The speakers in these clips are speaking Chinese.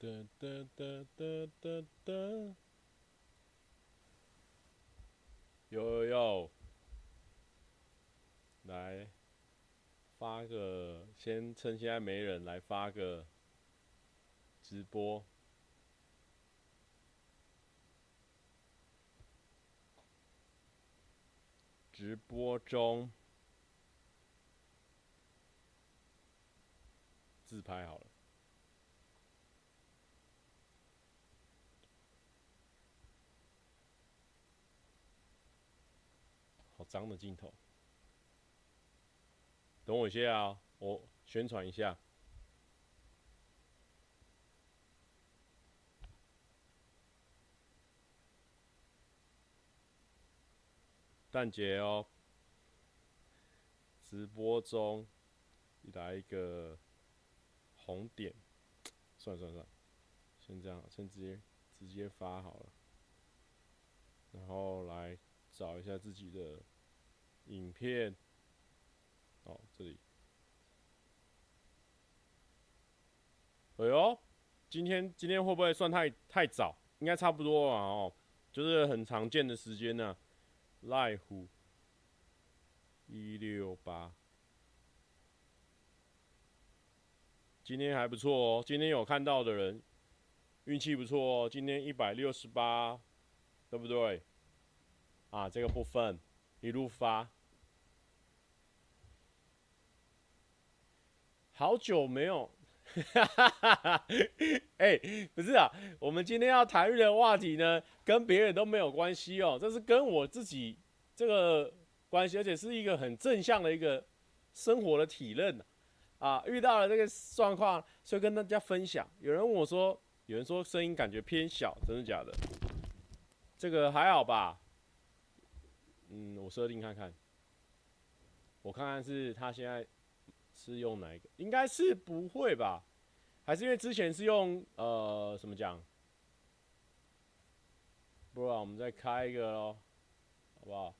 哒哒哒哒哒哒，有有有，来发个，先趁现在没人来发个直播，直播中，自拍好了。脏的镜头，等我一下啊！我宣传一下，蛋姐哦，直播中来一个红点，算了算了算了，先这样，先直接直接发好了，然后来找一下自己的。影片，哦，这里，哎呦，今天今天会不会算太太早？应该差不多啊，哦，就是很常见的时间呢。赖虎一六八，今天还不错哦，今天有看到的人运气不错哦，今天一百六十八，对不对？啊，这个部分一路发。好久没有，哈哈哈哎，不是啊，我们今天要谈论的话题呢，跟别人都没有关系哦，这是跟我自己这个关系，而且是一个很正向的一个生活的体认啊。遇到了这个状况，所以跟大家分享。有人问我说，有人说声音感觉偏小，真的假的？这个还好吧？嗯，我设定看看，我看看是他现在。是用哪一个？应该是不会吧？还是因为之前是用呃怎么讲？不然我们再开一个喽，好不好？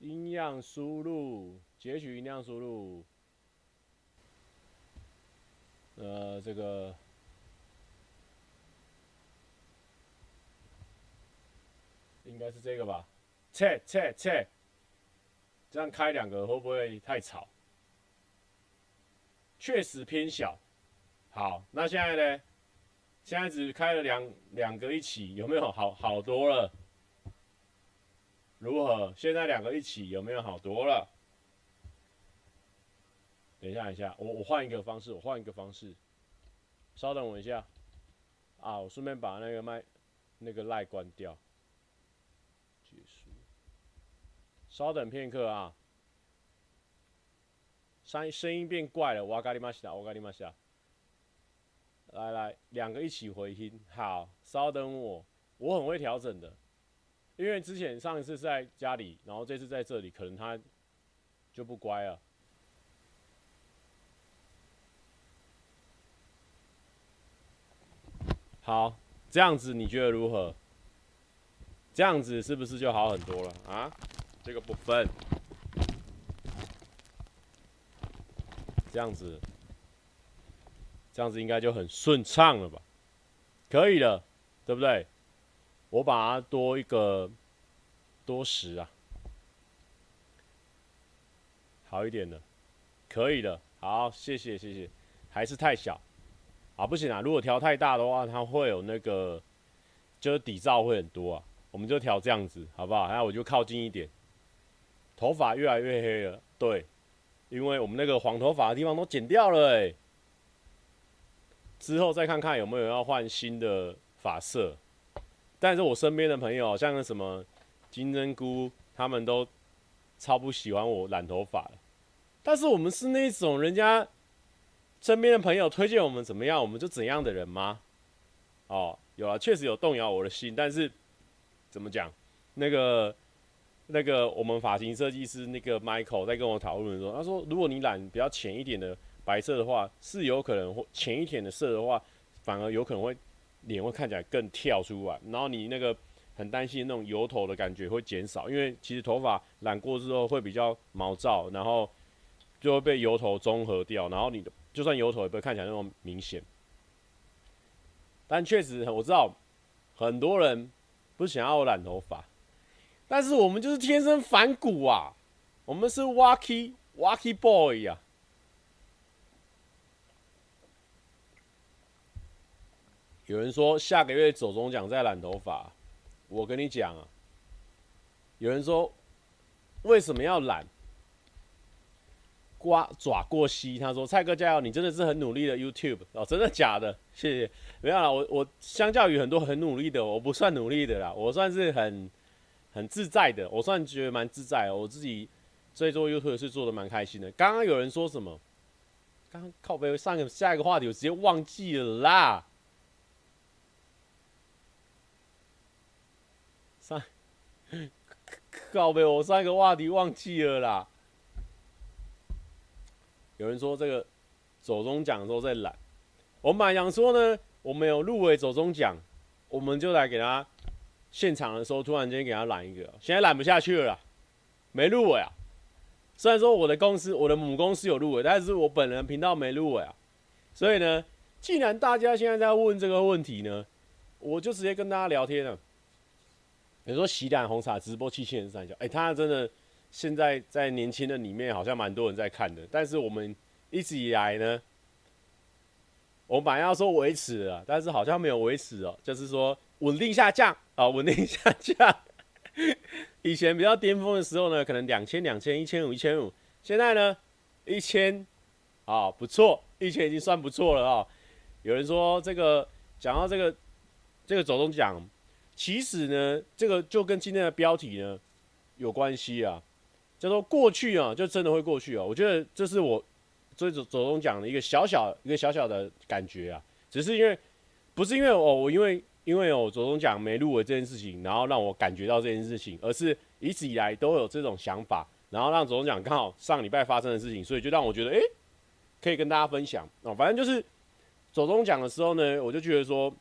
音量输入，截取音量输入。呃，这个应该是这个吧？切切切，这样开两个会不会太吵？确实偏小，好，那现在呢？现在只开了两两个一起，有没有好好多了？如何？现在两个一起有没有好多了？等一下，等一下，我我换一个方式，我换一个方式，稍等我一下，啊，我顺便把那个麦那个赖关掉，结束，稍等片刻啊。声声音变怪了，我咖喱玛西达，我咖喱玛西达。来来，两个一起回音，好，稍等我，我很会调整的，因为之前上一次在家里，然后这次在这里，可能他就不乖了。好，这样子你觉得如何？这样子是不是就好很多了啊？这个部分。这样子，这样子应该就很顺畅了吧？可以了，对不对？我把它多一个多十啊，好一点的，可以的。好，谢谢谢谢，还是太小啊，不行啊！如果调太大的话，它会有那个，就是底噪会很多啊。我们就调这样子，好不好？那我就靠近一点，头发越来越黑了，对。因为我们那个黄头发的地方都剪掉了哎，之后再看看有没有要换新的发色。但是我身边的朋友，像那什么金针菇，他们都超不喜欢我染头发。但是我们是那种人家身边的朋友推荐我们怎么样，我们就怎样的人吗？哦，有啊，确实有动摇我的心。但是怎么讲，那个。那个我们发型设计师那个 Michael 在跟我讨论的时候，他说，如果你染比较浅一点的白色的话，是有可能或浅一点的色的话，反而有可能会脸会看起来更跳出来，然后你那个很担心那种油头的感觉会减少，因为其实头发染过之后会比较毛躁，然后就会被油头中和掉，然后你的就算油头也不会看起来那么明显。但确实我知道很多人不想要染头发，但是我们就是天生反骨啊，我们是 Wacky Wacky Boy 呀、啊。有人说下个月走中奖再染头发，我跟你讲啊，有人说为什么要染？瓜爪过膝，他说：“蔡哥加油，你真的是很努力的 YouTube 哦，真的假的？谢谢。没有啦，我我相较于很多很努力的，我不算努力的啦，我算是很很自在的，我算觉得蛮自在的。我自己在做 YouTube 是做的蛮开心的。刚刚有人说什么？刚刚靠北上个下一个话题，我直接忘记了啦。上靠北，我上一个话题忘记了啦。”有人说这个走钟奖的时候在染，我们本来想说呢，我们有入围走钟奖，我们就来给他现场的时候突然间给他染一个，现在染不下去了，没入围啊。虽然说我的公司，我的母公司有入围，但是我本人频道没入围啊。所以呢，既然大家现在在问这个问题呢，我就直接跟大家聊天了。比如说喜胆红茶直播七千人三小，哎，他真的。现在在年轻的里面好像蛮多人在看的，但是我们一直以来呢，我本来要说维持了，但是好像没有维持哦，就是说稳定下降啊，稳定下降。以前比较巅峰的时候呢，可能两千、两千、一千五、一千五，现在呢，一千啊，不错，一千已经算不错了啊。有人说这个讲到这个这个走钟奖，其实呢，这个就跟今天的标题呢有关系啊。叫做过去啊，就真的会过去啊。我觉得这是我追走走钟奖的一个小小一个小小的感觉啊。只是因为不是因为哦，我因为因为有走钟奖没入围这件事情，然后让我感觉到这件事情，而是一直以来都有这种想法，然后让走钟奖刚好上礼拜发生的事情，所以就让我觉得哎、可以跟大家分享哦。反正就是走钟奖的时候呢，我就觉得说，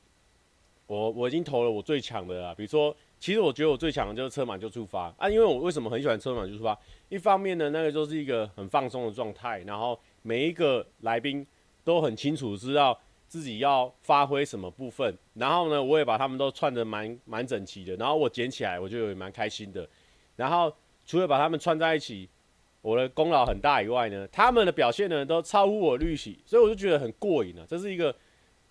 我我已经投了我最强的啦，比如说。其实我觉得我最强的就是车满就出发啊，因为我为什么很喜欢车满就出发？一方面呢，那个就是一个很放松的状态，然后每一个来宾都很清楚知道自己要发挥什么部分，然后呢，我也把他们都串得蛮蛮整齐的，然后我捡起来我就也蛮开心的。然后除了把他们串在一起，我的功劳很大以外呢，他们的表现呢都超乎我预期，所以我就觉得很过瘾啊，这是一个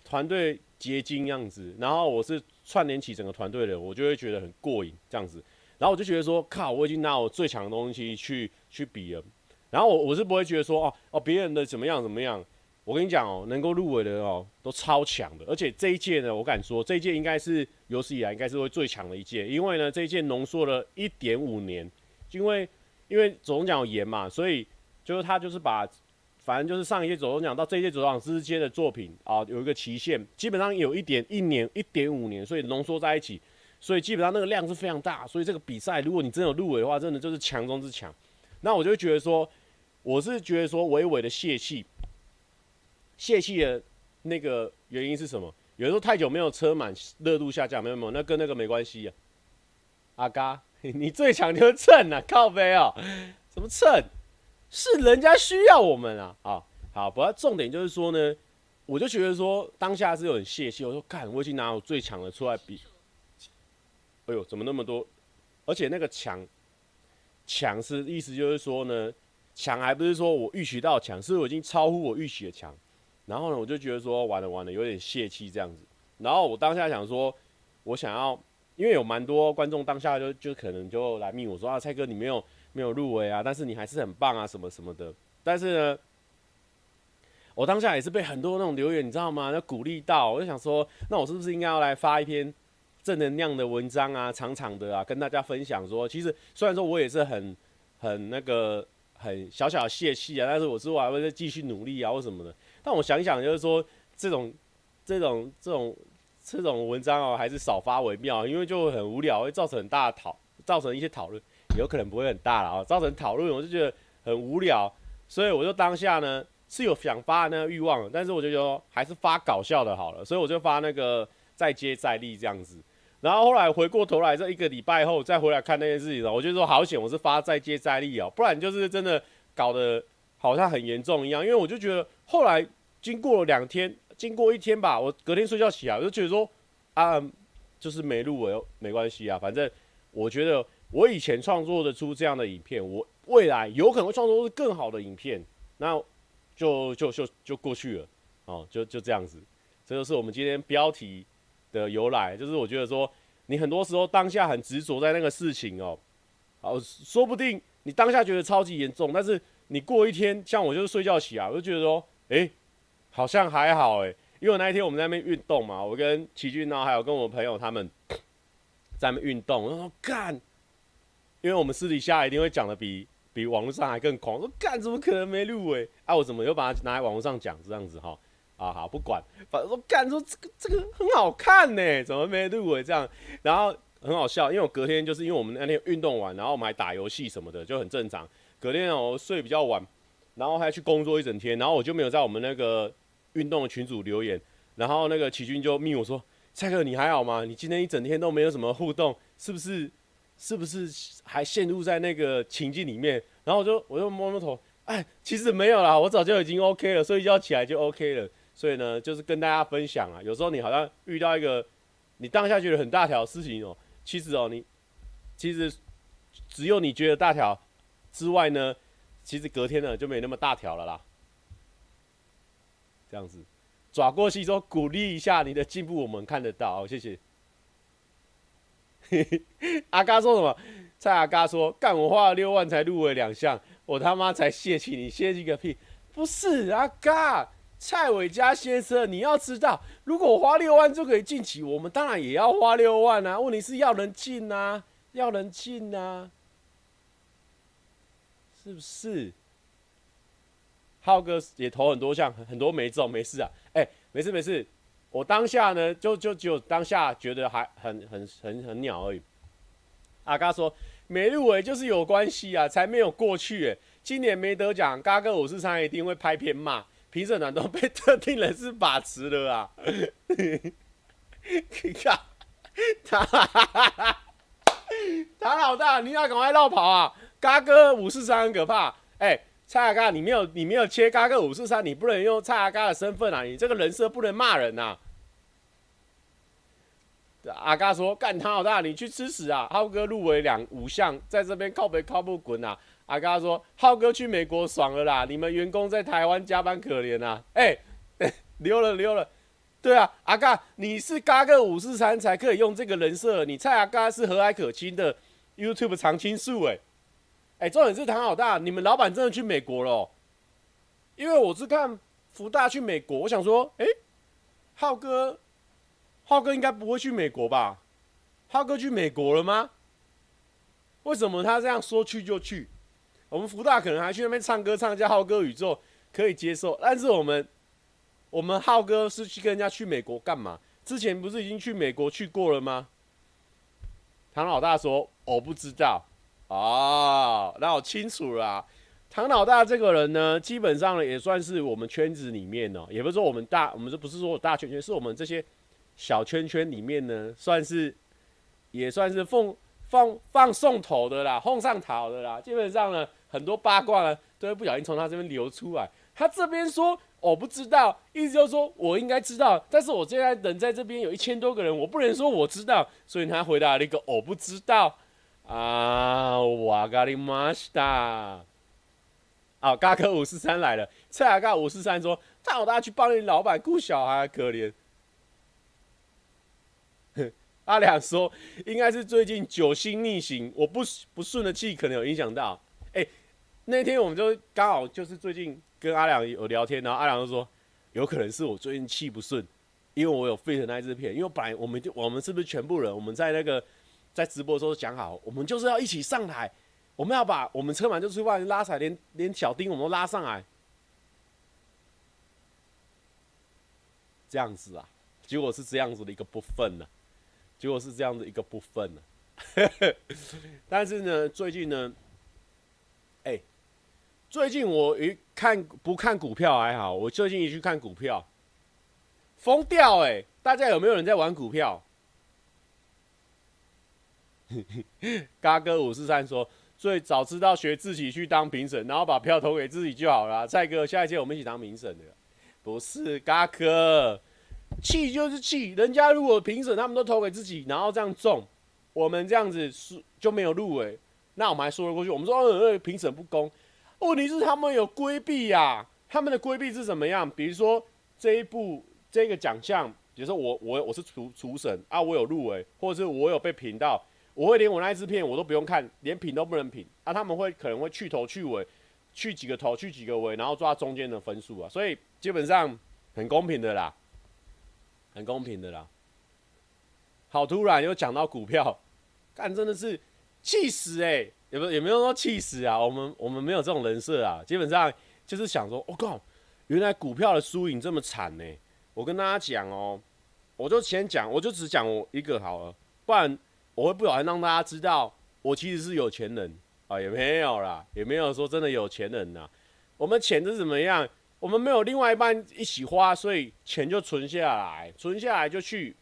团队结晶样子，然后我是。串联起整个团队的，我就会觉得很过瘾这样子，然后我就觉得说，靠，我已经拿我最强的东西去去比了，然后我我是不会觉得说，哦哦，别人的怎么样怎么样，我跟你讲哦，能够入围的哦都超强的，而且这一届呢，我敢说这一届应该是有史以来应该是会最强的一届，因为呢这一届浓缩了一点五年，因为因为走钟奖有延嘛，所以就是他就是把。反正就是上一届走钟奖到这一届走钟奖之间的作品啊，有一个期限，基本上有一点一年一点五年，所以浓缩在一起，所以基本上那个量是非常大。所以这个比赛，如果你真的有入围的话，真的就是强中之强。那我就觉得说，我是觉得说，微微的泄气，泄气的那个原因是什么？有时候太久没有车满，热度下降，没有没有，那跟那个没关系啊。阿嘎，你最强就是蹭啊，靠北啊，什么蹭？是人家需要我们啊！啊，好，不过重点就是说呢，我就觉得说当下是有点泄气。我说，干，我已经拿我最强的出来比。哎呦，怎么那么多？而且那个强，强是意思就是说呢，强还不是说我预期到强，是我已经超乎我预期的强。然后呢，我就觉得说完了完了，有点泄气这样子。然后我当下想说，我想要，因为有蛮多观众当下就就可能就来密我说啊，蔡哥你没有。没有入围啊，但是你还是很棒啊，什么什么的。但是呢，我当下也是被很多那种留言，你知道吗？那鼓励到，我就想说，那我是不是应该要来发一篇正能量的文章啊，长长的啊，跟大家分享说，其实虽然说我也是很很那个很小小的泄气啊，但是我之后还会再继续努力啊，或什么的。但我想想，就是说这种这种这种这种文章哦，还是少发为妙，因为就很无聊，会造成很大的讨，造成一些讨论。有可能不会很大了啊，造成讨论，我就觉得很无聊，所以我就当下呢是有想发的那个欲望，但是我就觉得还是发搞笑的好了，所以我就发那个再接再厉这样子。然后后来回过头来，这一个礼拜后再回来看那件事情，我就说好险，我是发再接再厉哦，不然就是真的搞得好像很严重一样。因为我就觉得后来经过了两天，经过一天吧，我隔天睡觉起来，我就觉得说啊，就是没入围，没关系啊，反正我觉得我以前创作的出这样的影片，我未来有可能会创作出更好的影片，那就就就就过去了，哦，就就这样子，这就是我们今天标题的由来，就是我觉得说，你很多时候当下很执着在那个事情哦，好，说不定你当下觉得超级严重，但是你过一天，像我就是睡觉起来，我就觉得说，诶。好像还好诶，因为那一天我们在那边运动嘛，我跟齐军呢，还有跟我朋友他们在那边运动，我说干，因为我们私底下一定会讲的比比网络上还更狂，说干怎么可能没入围？啊，我怎么又把它拿来网络上讲这样子哈？啊好不管，反正说干说这个这个很好看呢，怎么没入围这样？然后很好笑，因为我隔天就是因为我们那天运动完，然后我们还打游戏什么的，就很正常。隔天我睡比较晚，然后还去工作一整天，然后我就没有在我们那个。运动的群组留言，然后那个齐军就密我说：“蔡哥，你还好吗？你今天一整天都没有什么互动，是不是？是不是还陷入在那个情境里面？”然后我就我就摸摸头，哎，其实没有啦，我早就已经 OK 了，睡一觉起来就 OK 了。所以呢，就是跟大家分享啊，有时候你好像遇到一个你当下觉得很大条的事情哦，其实哦，你其实只有你觉得大条之外呢，其实隔天呢就没那么大条了啦。这样子，转过去说鼓励一下你的进步，我们看得到，谢谢。阿嘎说什么？蔡阿嘎说：“干我花了六万才入围两项，我他妈才泄气，你泄气个屁！不是阿嘎，蔡伟嘉先生，你要知道，如果花六万就可以进去，我们当然也要花六万啊。问题是要人进啊，要人进啊，是不是？”浩哥也投很多项，很多没中，没事啊。哎、欸，没事没事。我当下呢，就就只有当下觉得还很很很很鸟而已。阿嘎说没入围就是有关系啊，才没有过去。哎，今年没得奖，嘎哥五四三一定会拍片骂评审团都被特定人士把持了啊。你看，唐唐老大，你要赶快绕跑啊！嘎哥五四三很可怕，哎、蔡阿嘎，你没有你没有切嘎个五四三，你不能用蔡阿嘎的身份啊！你这个人设不能骂人呐！阿嘎说：“干他老大，你去吃屎啊！”浩哥入围两五项，在这边靠北靠不滚啊！阿嘎说：“浩哥去美国爽了啦，你们员工在台湾加班可怜啊！”哎、欸，溜了溜了，对啊，阿嘎，你是嘎个五四三才可以用这个人设，你蔡阿嘎是和蔼可亲的 YouTube 常青树哎。哎、重点是唐老大，你们老板真的去美国了、因为我是看福大去美国，我想说，哎、浩哥，浩哥应该不会去美国吧？浩哥去美国了吗？为什么他这样说去就去？我们福大可能还去那边唱歌，唱一下浩哥宇宙可以接受，但是我们，我们浩哥是去跟人家去美国干嘛？之前不是已经去美国去过了吗？唐老大说，我不知道。哦，那我清楚了。唐老大这个人呢，基本上呢也算是我们圈子里面哦，也不是说我们大，我们这不是说我大圈圈，是我们这些小圈圈里面呢，算是也算是奉放放送头的啦，奉上头的啦。基本上呢，很多八卦呢都会不小心从他这边流出来。他这边说我不知道，意思就是说我应该知道，但是我现在人在这边有一千多个人，我不能说我知道，所以他回答了一个我不知道。啊，瓦嘎里马西达！啊，嘎哥五四三来了。蔡阿嘎五四三说：“大老大家去帮你老板顾小孩，可怜。”阿良说：“应该是最近酒心逆行，我不不顺的气可能有影响到。”哎，那天我们就刚好就是最近跟阿良有聊天，然后阿良就说：“有可能是我最近气不顺，因为我有 fit 那支片，因为本来我们就我们是不是全部人我们在那个。”在直播的时候讲好，我们就是要一起上台，我们要把我们车满就出外拉彩，连连小丁我们都拉上来，这样子啊，结果是这样子的一个部分呢、啊，结果是这样的一个部分呢、啊，但是呢，最近呢，哎、最近我一看不看股票还好，我最近一去看股票，疯掉哎，大家有没有人在玩股票？嘎哥五四三说：“最早知道学自己去当评审，然后把票投给自己就好了。”蔡哥，下一届我们一起当评审的。不是，嘎哥，气就是气。人家如果评审他们都投给自己，然后这样中，我们这样子是就没有入围，那我们还说得过去。我们说，呃，评审不公。问题是他们有规避呀，他们的规避是怎么样？比如说这一部这个奖项，比如说我我我是初初审啊，我有入围，或者是我有被评到，我会连我那一支片我都不用看，连品都不能品啊。他们会可能会去头去尾，去几个头去几个尾，然后抓中间的分数啊。所以基本上很公平的啦，很公平的啦。好突然又讲到股票，干真的是气死哎、也不也没有说气死啊，我们我们没有这种人设啊，基本上就是想说，我、哦、靠，原来股票的输赢这么惨呢。我跟大家讲哦，我就先讲，我就只讲我一个好了，不然我会不小心让大家知道我其实是有钱人啊，也没有啦，也没有说真的有钱人呐。我们钱是怎么样？我们没有另外一半一起花，所以钱就存下来，存下来就去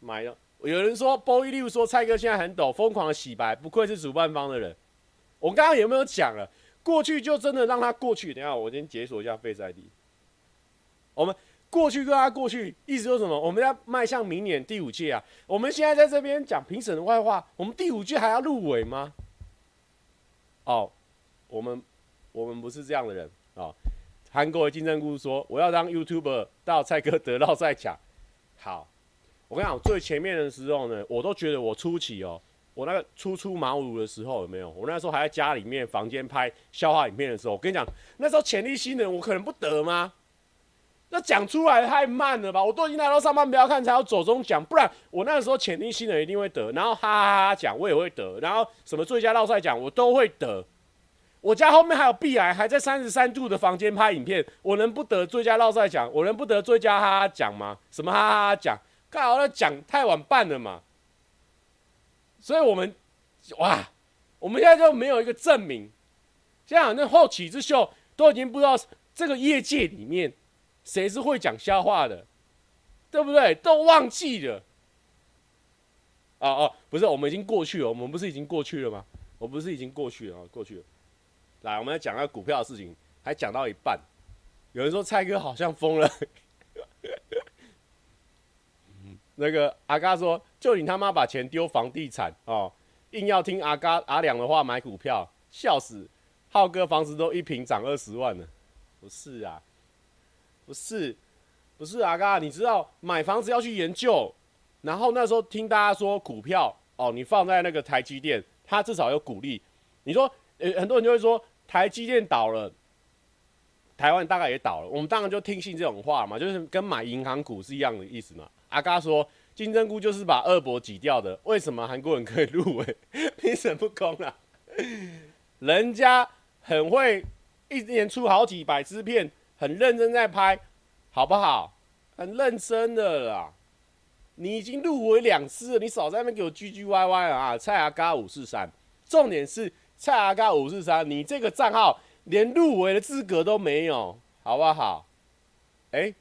买了。有人说，波伊利说蔡哥现在很抖，疯狂的洗白，不愧是主办方的人。我刚刚有没有讲了？过去就真的让他过去。等一下，我先解锁一下 Face ID。我们过去跟他过去，意思说什么？我们要迈向明年第五届啊！我们现在在这边讲评审的坏话，我们第五届还要入围吗？哦，我们我们不是这样的人啊！韩国的金针菇说，我要当 YouTuber 到蔡哥得到再讲。好。我跟你讲，最前面的时候呢，我都觉得我初期哦，我那个初出茅庐的时候有没有？我那时候还在家里面房间拍笑话影片的时候，我跟你讲，那时候潜力新人我可能不得吗？那讲出来太慢了吧？我都已经来到上班不要看才要走中奖，不然我那个时候潜力新人一定会得，然后哈哈哈讲我也会得，然后什么最佳绕赛奖我都会得。我家后面还有壁癌，还在三十三度的房间拍影片，我能不得最佳绕赛奖？我能不得最佳哈哈奖吗？什么哈哈哈奖？刚好那奖太晚办了嘛，所以我们哇，我们现在就没有一个证明。这样那后起之秀都已经不知道这个业界里面谁是会讲笑话的，对不对？都忘记了。哦哦，不是，我们已经过去了。我们不是已经过去了吗？我不是已经过去了啊，过去了。来，我们来讲个股票的事情，还讲到一半，有人说蔡哥好像疯了。那个阿嘎说：“就你他妈把钱丢房地产哦，硬要听阿嘎阿良的话买股票，笑死！浩哥房子都一平涨二十万了，不是啊，不是，不是阿嘎，你知道买房子要去研究，然后那时候听大家说股票哦，你放在那个台积电，它至少有股利。你说，呃，很多人就会说台积电倒了，台湾大概也倒了，我们当然就听信这种话嘛，就是跟买银行股是一样的意思嘛。”阿嘎说：“金针菇就是把二伯挤掉的，为什么韩国人可以入围？评审不公啊！人家很会，一年出好几百支片，很认真在拍，好不好？很认真的啦。你已经入围两次了，你少在那边给我唧唧歪歪啊！蔡阿嘎五四三，重点是蔡阿嘎五四三，你这个账号连入围的资格都没有，好不好？哎、”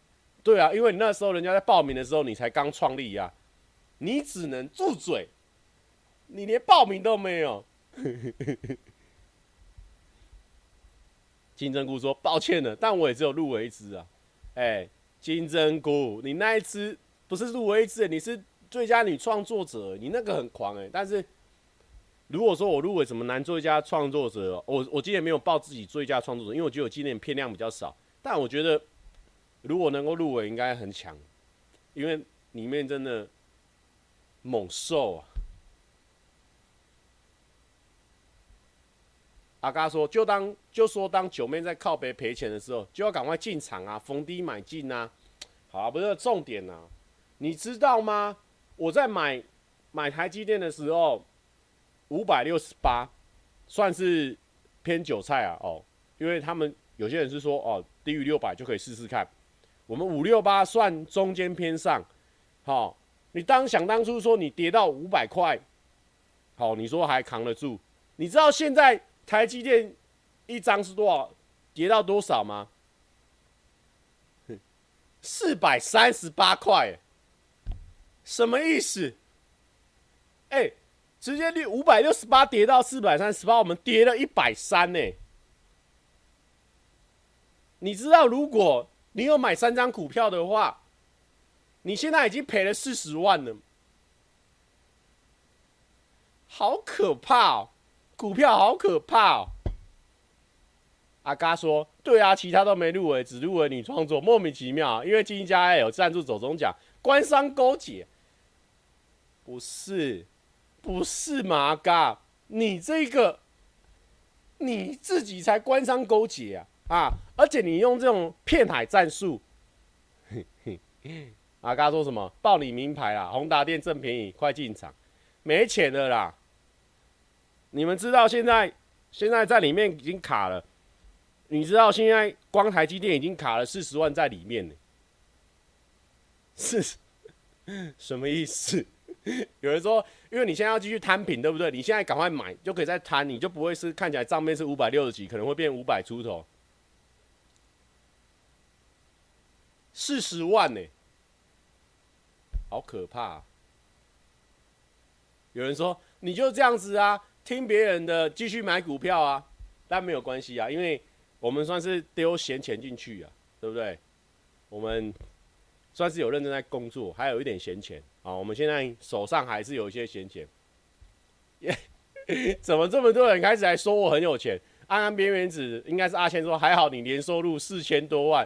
对啊，因为你那时候人家在报名的时候，你才刚创立呀、啊，你只能住嘴，你连报名都没有。金针菇说抱歉了，但我也只有入围一支啊。哎，金针菇，你那一支不是入围一支，你是最佳女创作者，你那个很狂哎。但是如果说我入围什么男最佳创作者，我我今年没有报自己最佳创作者，因为我觉得我今年片量比较少，但我觉得。如果能够入围，应该很强，因为里面真的猛兽啊！阿嘎说，就当就说当九妹在靠北赔钱的时候，就要赶快进场啊，逢低买进啊！好啊，不是重点啊，你知道吗？我在买买台积电的时候，五百六十八，算是偏韭菜啊哦，因为他们有些人是说哦，低于六百就可以试试看。我们五六八算中间偏上，好，你当想当初说你跌到五百块，好，你说还扛得住？你知道现在台积电一张是多少？跌到多少吗？四百三十八块，什么意思？哎、直接率五百六十八跌到四百三十八，我们跌了一百三呢。你知道，如果你有买三张股票的话，你现在已经赔了四十万了，好可怕哦！股票好可怕哦！阿嘎说：“对啊，其他都没入围，只入围你创作，莫名其妙。因为金家有赞助走中奖，官商勾结，不是，不是嘛？阿嘎，你这个你自己才官商勾结啊！啊，而且你用这种骗海战术。阿嘎说什么？报你名牌啦，宏达电正便宜，快进场，没钱了啦。”你们知道现在现在在里面已经卡了，你知道现在光台积电已经卡了四十万在里面呢，是什么意思？有人说，因为你现在要继续摊平，对不对？你现在赶快买，就可以再摊，你就不会是看起来账面是五百六十几，可能会变五百出头，四十万呢，好可怕啊！有人说，你就这样子啊。听别人的继续买股票啊，但没有关系啊，因为我们算是丢闲钱进去啊，对不对？我们算是有认真在工作，还有一点闲钱啊。我们现在手上还是有一些闲钱。怎么这么多人开始来说我很有钱？安安边缘子应该是阿谦说，还好你年收入四千多万。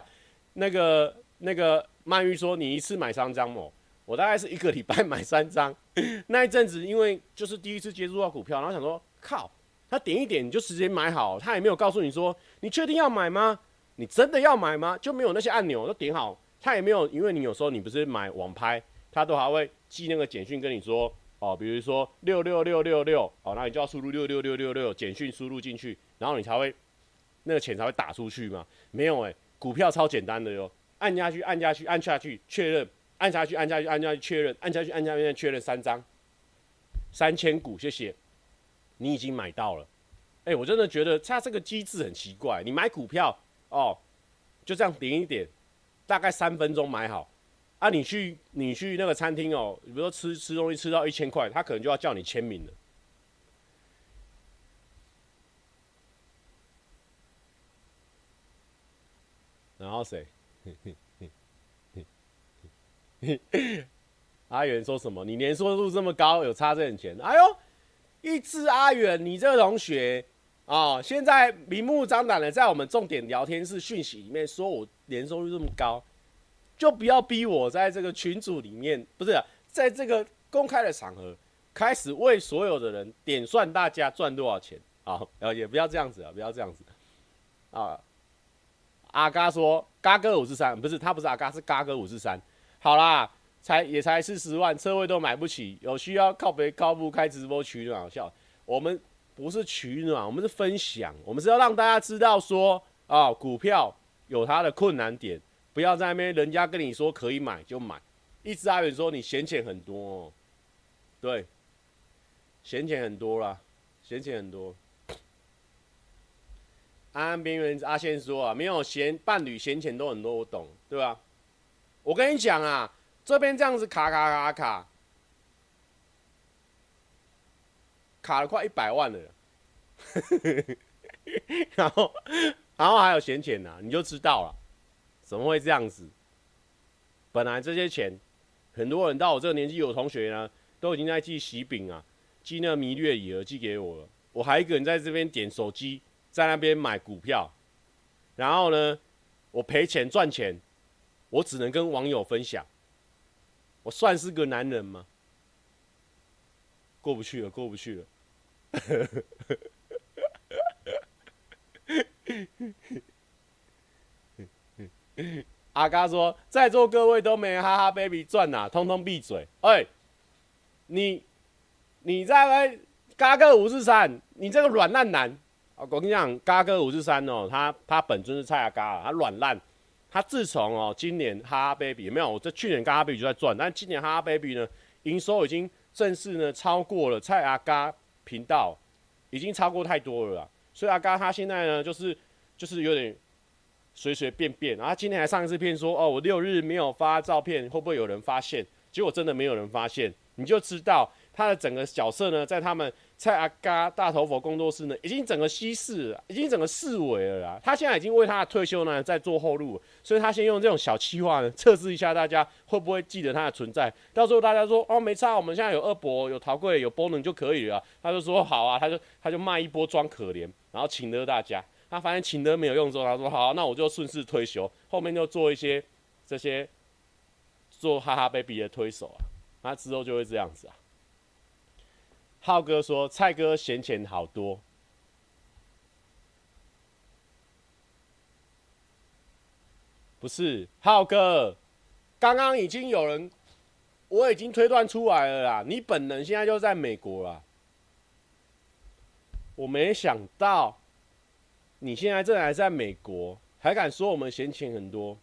那个那个曼玉说，你一次买三张哦。我大概是一个礼拜买三张，那一阵子因为就是第一次接触到股票，然后想说靠，他点一点你就直接买好，他也没有告诉你说你确定要买吗？你真的要买吗？就没有那些按钮都点好，他也没有，因为你有时候你不是买网拍，他都还会寄那个简讯跟你说哦，比如说六六六六六哦，那你就要输入六六六六六简讯输入进去，然后你才会那个钱才会打出去嘛。没有诶、股票超简单的哟，按下去按下去按下去确认。按下去，按下去，按下去确认，按下去，按下去，确认三张，三千股，谢谢，你已经买到了。哎、我真的觉得它这个机制很奇怪。你买股票哦，就这样点一点，大概三分钟买好。啊，你去你去那个餐厅哦，比如说吃吃东西吃到一千块，他可能就要叫你签名了。然后谁？阿远说什么？你年收入这么高，有差这点钱？哎呦，一只阿远，你这个同学啊、现在明目张胆的在我们重点聊天室讯息里面说我年收入这么高，就不要逼我在这个群组里面，不是、在这个公开的场合开始为所有的人点算大家赚多少钱啊？呃，也不要这样子啊，不要这样子啊。阿嘎说，嘎哥五十三，不是他不是阿嘎，是嘎哥五十三。好啦，才也才四十万，车位都买不起，有需要靠北靠不开直播取暖，好笑。我们不是取暖，我们是分享，我们是要让大家知道说啊、股票有它的困难点，不要在那边人家跟你说可以买就买。一直阿远说你闲钱很多、哦，对，闲钱很多啦，闲钱很多。安安边缘阿宪说啊，没有闲伴侣闲钱都很多，我懂，对吧？我跟你讲啊，这边这样子卡卡卡卡，卡了快一百万了，然后然后还有闲钱呢，你就知道了，怎么会这样子？本来这些钱，很多人到我这个年纪，有同学呢，都已经在寄喜饼啊，寄那个蜜月礼盒寄给我了，我还一个人在这边点手机，在那边买股票，然后呢，我赔钱赚钱。我只能跟网友分享，我算是个男人吗？过不去了，过不去了。阿嘎说，在座各位都没哈哈 baby 赚呐，通通闭嘴！哎、你你在那嘎哥五十三，你这个软烂男！我跟你讲，嘎哥五十三哦，他他本尊是蔡阿嘎，他软烂。他自从哦，今年哈哈 baby 有没有？我这去年哈哈 baby 就在赚，但今年哈哈 baby 呢，营收已经正式呢超过了蔡阿嘎频道，已经超过太多了啦。所以阿嘎他现在呢，就是就是有点随随便便。然后他今天还上一次片说，哦，我六日没有发照片，会不会有人发现？结果真的没有人发现，你就知道他的整个角色呢，在他们蔡阿嘎大头佛工作室呢，已经整个稀释了，已经整个式微了啦。他现在已经为他的退休呢在做后路，所以他先用这种小企划呢测试一下大家会不会记得他的存在。到时候大家说哦没差，我们现在有二伯、有陶贵、有波能就可以了。他就说好啊，他就他就卖一波装可怜，然后请了大家。他发现请的没有用之后，他说好，那我就顺势退休，后面就做一些这些做哈哈 baby 的推手啊，他之后就会这样子啊。浩哥说：“蔡哥闲钱好多，不是浩哥，刚刚已经有人，我已经推断出来了啦。你本人现在就在美国啦，我没想到你现在正还在美国，还敢说我们闲钱很多。”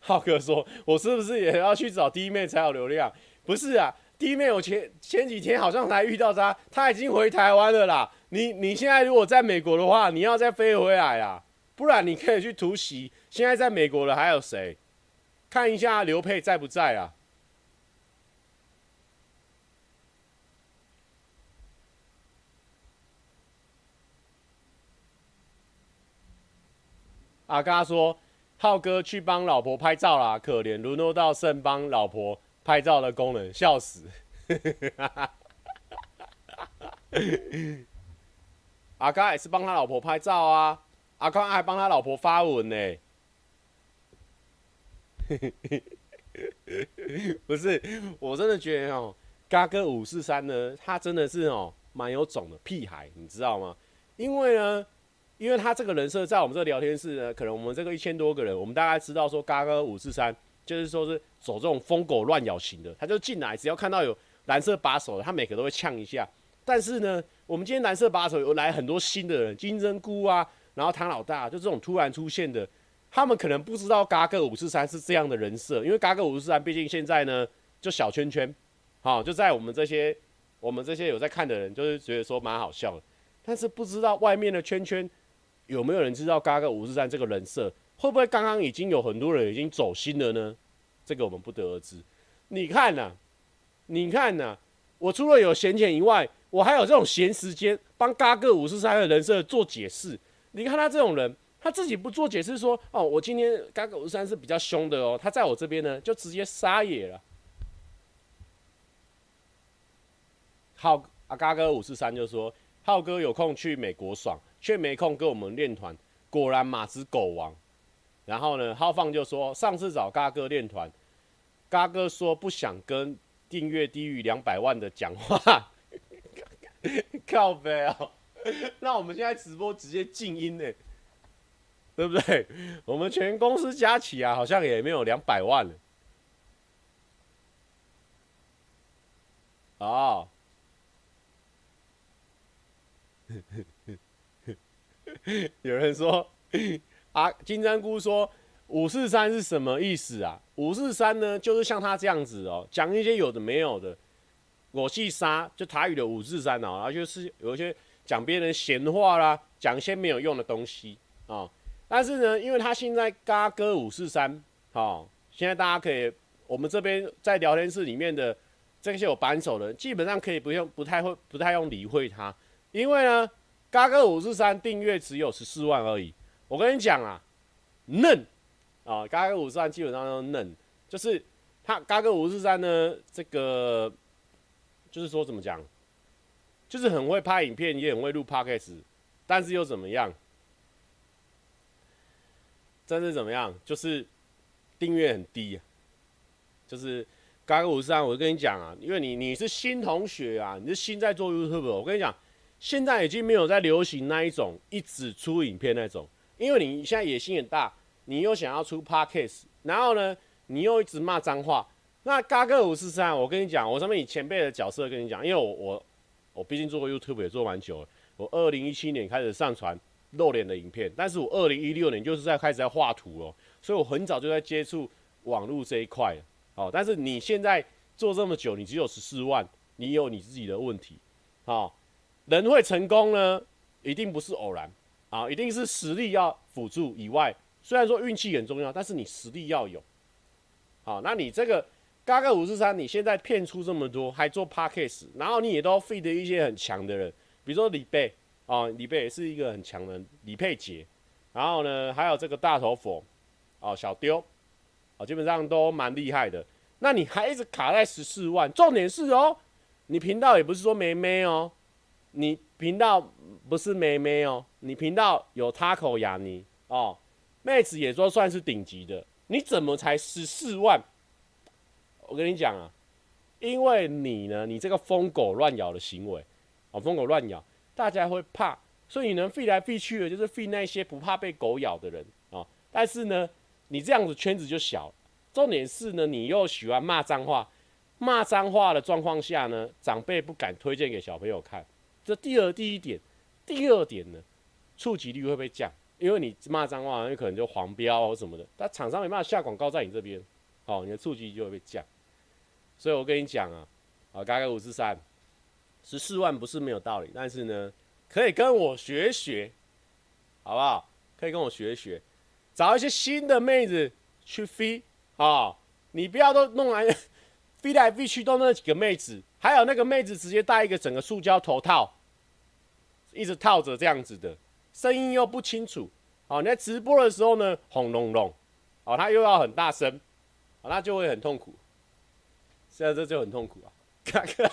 浩哥说：“我是不是也要去找弟妹才有流量？不是啊，弟妹我前前几天好像才遇到他，他已经回台湾了啦。你你现在如果在美国的话，你要再飞回来啊，不然你可以去突袭。现在在美国的还有谁？看一下刘沛在不在啊？阿嘎说。”浩哥去帮老婆拍照啦，可怜沦落到剩帮老婆拍照的功能，笑死！阿刚也是帮他老婆拍照啊，阿刚还帮他老婆发文呢。不是，我真的觉得哦，嘎哥五四三呢，他真的是哦，蛮有种的屁孩，你知道吗？因为呢。因为他这个人设在我们这聊天室呢，可能我们这个一千多个人，我们大概知道说，嘎哥五四三就是说是走这种疯狗乱咬型的，他就进来，只要看到有蓝色把手的，他每个都会呛一下。但是呢，我们今天蓝色把手有来很多新的人，金针菇啊，然后唐老大，就这种突然出现的，他们可能不知道嘎哥五四三是这样的人设，因为嘎哥五四三毕竟现在呢就小圈圈，好，就在我们这些我们这些有在看的人，就是觉得说蛮好笑的，但是不知道外面的圈圈。有没有人知道嘎哥五十三这个人设会不会刚刚已经有很多人已经走心了呢？这个我们不得而知。你看呐、你看呐、我除了有闲钱以外，我还有这种闲时间帮嘎哥五十三的人设做解释。你看他这种人，他自己不做解释说哦，我今天嘎哥五十三是比较凶的哦，他在我这边呢就直接撒野了。浩，阿嘎哥五十三就说，浩哥有空去美国爽。却没空跟我们练团，果然马子狗王。然后呢，浩放就说上次找嘎哥练团，嘎哥说不想跟订阅低于两百万的讲话，靠北哦。那我们现在直播直接静音呢，对不对？我们全公司加起来好像也没有两百万了。哦。有人说啊，金针菇说五四三是什么意思啊？五四三呢，就是像他这样子哦，讲一些有的没有的，我去杀就台语的五四三哦，然后就是有一些讲别人闲话啦，讲一些没有用的东西啊、哦。但是呢，因为他现在嘎哥五四三，哦，现在大家可以，我们这边在聊天室里面的这些有扳手的，基本上可以不用，不太会，不太用理会他，因为呢。嘎哥五四三订阅只有十四万而已，我跟你讲啊，嫩啊，嘎哥五四三基本上都嫩，就是他嘎哥五四三呢，这个就是说怎么讲，就是很会拍影片，也很会录 podcast，但是又怎么样？真是怎么样？就是订阅很低，就是嘎哥五十三，我跟你讲啊，因为你你是新同学啊，你是新在做 YouTube，我跟你讲。现在已经没有在流行那一种一直出影片那种，因为你现在野心很大，你又想要出 Podcast，然后呢，你又一直骂脏话。那嘎哥五四三，我跟你讲，我上面以前辈的角色跟你讲，因为我我我毕竟做过 YouTube 也做蛮久了，我二零一七年开始上传露脸的影片，但是我二零一六年就是在开始在画图了，所以我很早就在接触网络这一块了。好，但是你现在做这么久，你只有十四万，你有你自己的问题，好。人会成功呢，一定不是偶然啊，一定是实力要辅助以外，虽然说运气很重要，但是你实力要有。好，那你这个嘎嘎五四三，你现在骗出这么多，还做 Podcast，然后你也都 feed 一些很强的人，比如说李贝啊，李贝也是一个很强的人李佩杰，然后呢，还有这个大头佛哦，小丢哦，基本上都蛮厉害的。那你还一直卡在十四万，重点是哦，你频道也不是说没没哦，你频道不是没妹哦，你频道有 Taco 雅尼哦，妹子也说算是顶级的。你怎么才十四万？我跟你讲啊，因为你呢，你这个疯狗乱咬的行为，哦，疯狗乱咬，大家会怕，所以你能飞来飞去的，就是飞那些不怕被狗咬的人啊、哦。但是呢，你这样子圈子就小，重点是呢，你又喜欢骂脏话，骂脏话的状况下呢，长辈不敢推荐给小朋友看。这第二第一点，第二点呢，触及率会不会降？因为你骂脏话，有可能就黄标或什么的，但厂商没办法下广告在你这边，哦，你的触及就会被降。所以我跟你讲啊，啊，嘎哥五十三，十四万不是没有道理，但是呢，可以跟我学学，好不好？可以跟我学学，找一些新的妹子去飞啊，你不要都弄来 飞来飞去都那几个妹子，还有那个妹子直接戴一个整个塑胶头套，一直套着这样子的。声音又不清楚，哦，你在直播的时候呢，轰隆隆，哦，他又要很大声，哦，那就会很痛苦。现在这就很痛苦啊，嘎哥，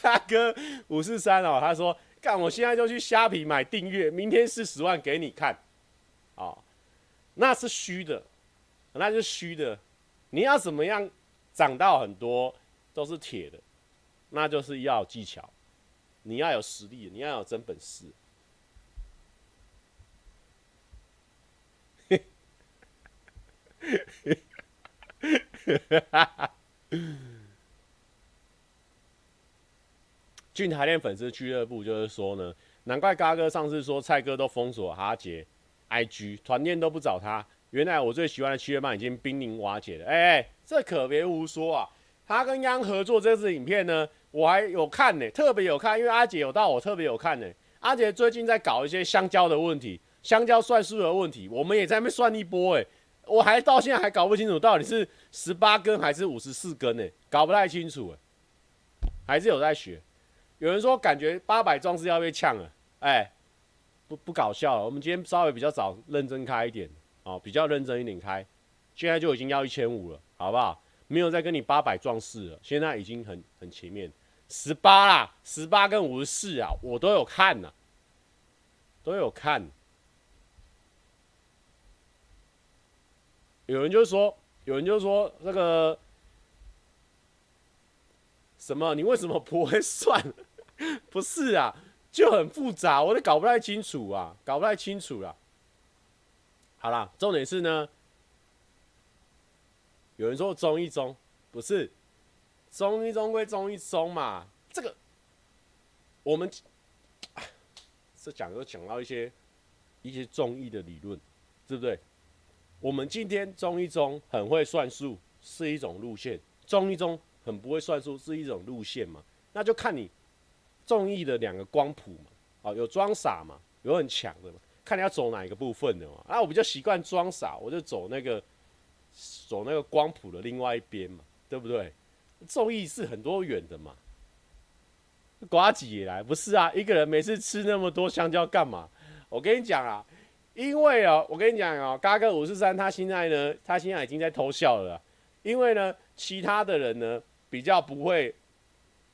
嘎哥五四三哦，他说，干，我现在就去虾皮买订阅，明天四十万给你看，哦，那是虚的，那是虚的，你要怎么样涨到很多都是铁的，那就是要技巧，你要有实力，你要有真本事。俊台练粉丝俱乐部就是说呢，难怪嘎哥上次说蔡哥都封锁哈杰 IG 团练都不找他，原来我最喜欢的七月半已经濒临瓦解了。哎、欸，这可别胡说啊！他跟央合作这支影片呢，我还有看呢、特别有看，因为阿杰有到，我特别有看呢、阿杰最近在搞一些香蕉的问题，香蕉算数的问题，我们也在那边算一波哎、我还到现在还搞不清楚到底是十八根还是五十四根呢，搞不太清楚哎，还是有在学。有人说感觉八百壮士要被呛了，哎，不不搞笑了。我们今天稍微比较早认真开一点哦，比较认真一点开，现在就已经要一千五了，好不好？没有再跟你八百壮士了，现在已经很很前面，十八啦，十八跟五十四啊，我都有看呐，都有看。有人就说，有人就说那个什么，你为什么不会算？不是啊，就很复杂，我都搞不太清楚啊，搞不太清楚了。好啦，重点是呢，有人说中一中不是中医中归中医中嘛，这个我们这讲都讲到一些一些中医的理论，对不对？我们今天中医中很会算数是一种路线，中医中很不会算数是一种路线嘛？那就看你中医的两个光谱嘛，哦，有装傻嘛，有很强的嘛，看你要走哪一个部分的嘛。啊，我比较习惯装傻，我就走那个走那个光谱的另外一边嘛，对不对？众议是很多远的嘛，呱吉也来不是啊？一个人每次吃那么多香蕉干嘛？我跟你讲啊。因为哦，我跟你讲哦，嘎哥五四三他现在呢，他现在已经在偷笑了。因为呢，其他的人呢比较不会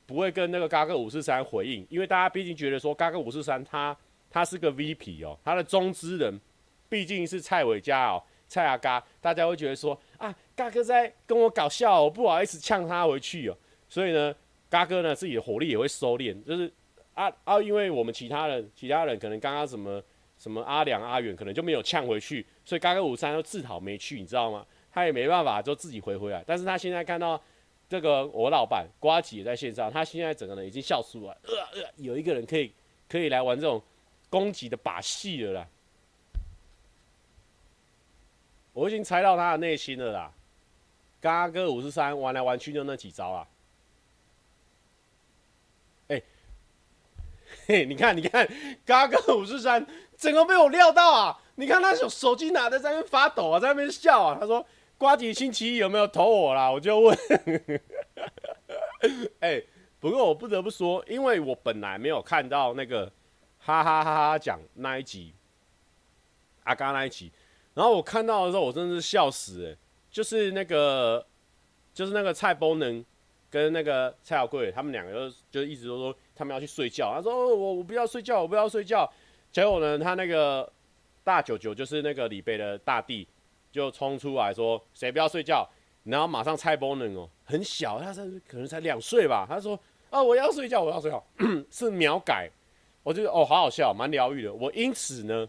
不会跟那个嘎哥五四三回应，因为大家毕竟觉得说嘎哥五四三他他是个 VP 哦，他的中之人毕竟是蔡伟嘉哦，蔡阿嘎，大家会觉得说，嘎哥在跟我搞笑，我不好意思呛他回去哦。所以呢，嘎哥呢自己的火力也会收敛，就是啊啊，因为我们其他人其他人可能刚刚什么。什么阿良阿远可能就没有呛回去，所以嘎哥五三就自讨没趣，你知道吗？他也没办法就自己回回来。但是他现在看到这个我老板瓜吉也在线上，他现在整个人已经笑出来，呃呃，有一个人可以可以来玩这种攻击的把戏了啦。我已经猜到他的内心了啦。嘎哥五十三玩来玩去就那几招啦。哎、嘿，你看，你看，嘎哥五十三，整个被我料到啊！你看他手手机拿在在那边发抖啊，在那边笑啊。他说：“瓜吉星期一有没有投我啦？”我就问，哎、不过我不得不说，因为我本来没有看到那个哈哈哈哈讲那一集，阿嘎那一集，然后我看到的时候，我真的是笑死哎、就是那个，就是那个蔡伯能跟那个蔡小贵，他们两个就就一直都说他们要去睡觉。他说：“我我不要睡觉，我不要睡觉。”结果呢，他那个。大舅舅就是那个李贝的大弟，就冲出来说：“谁不要睡觉？”然后马上蔡伯能哦，很小，他是可能才两岁吧。他说：“哦，我要睡觉，我要睡觉。”是秒改，我觉得哦，好好笑，蛮疗愈的。我因此呢，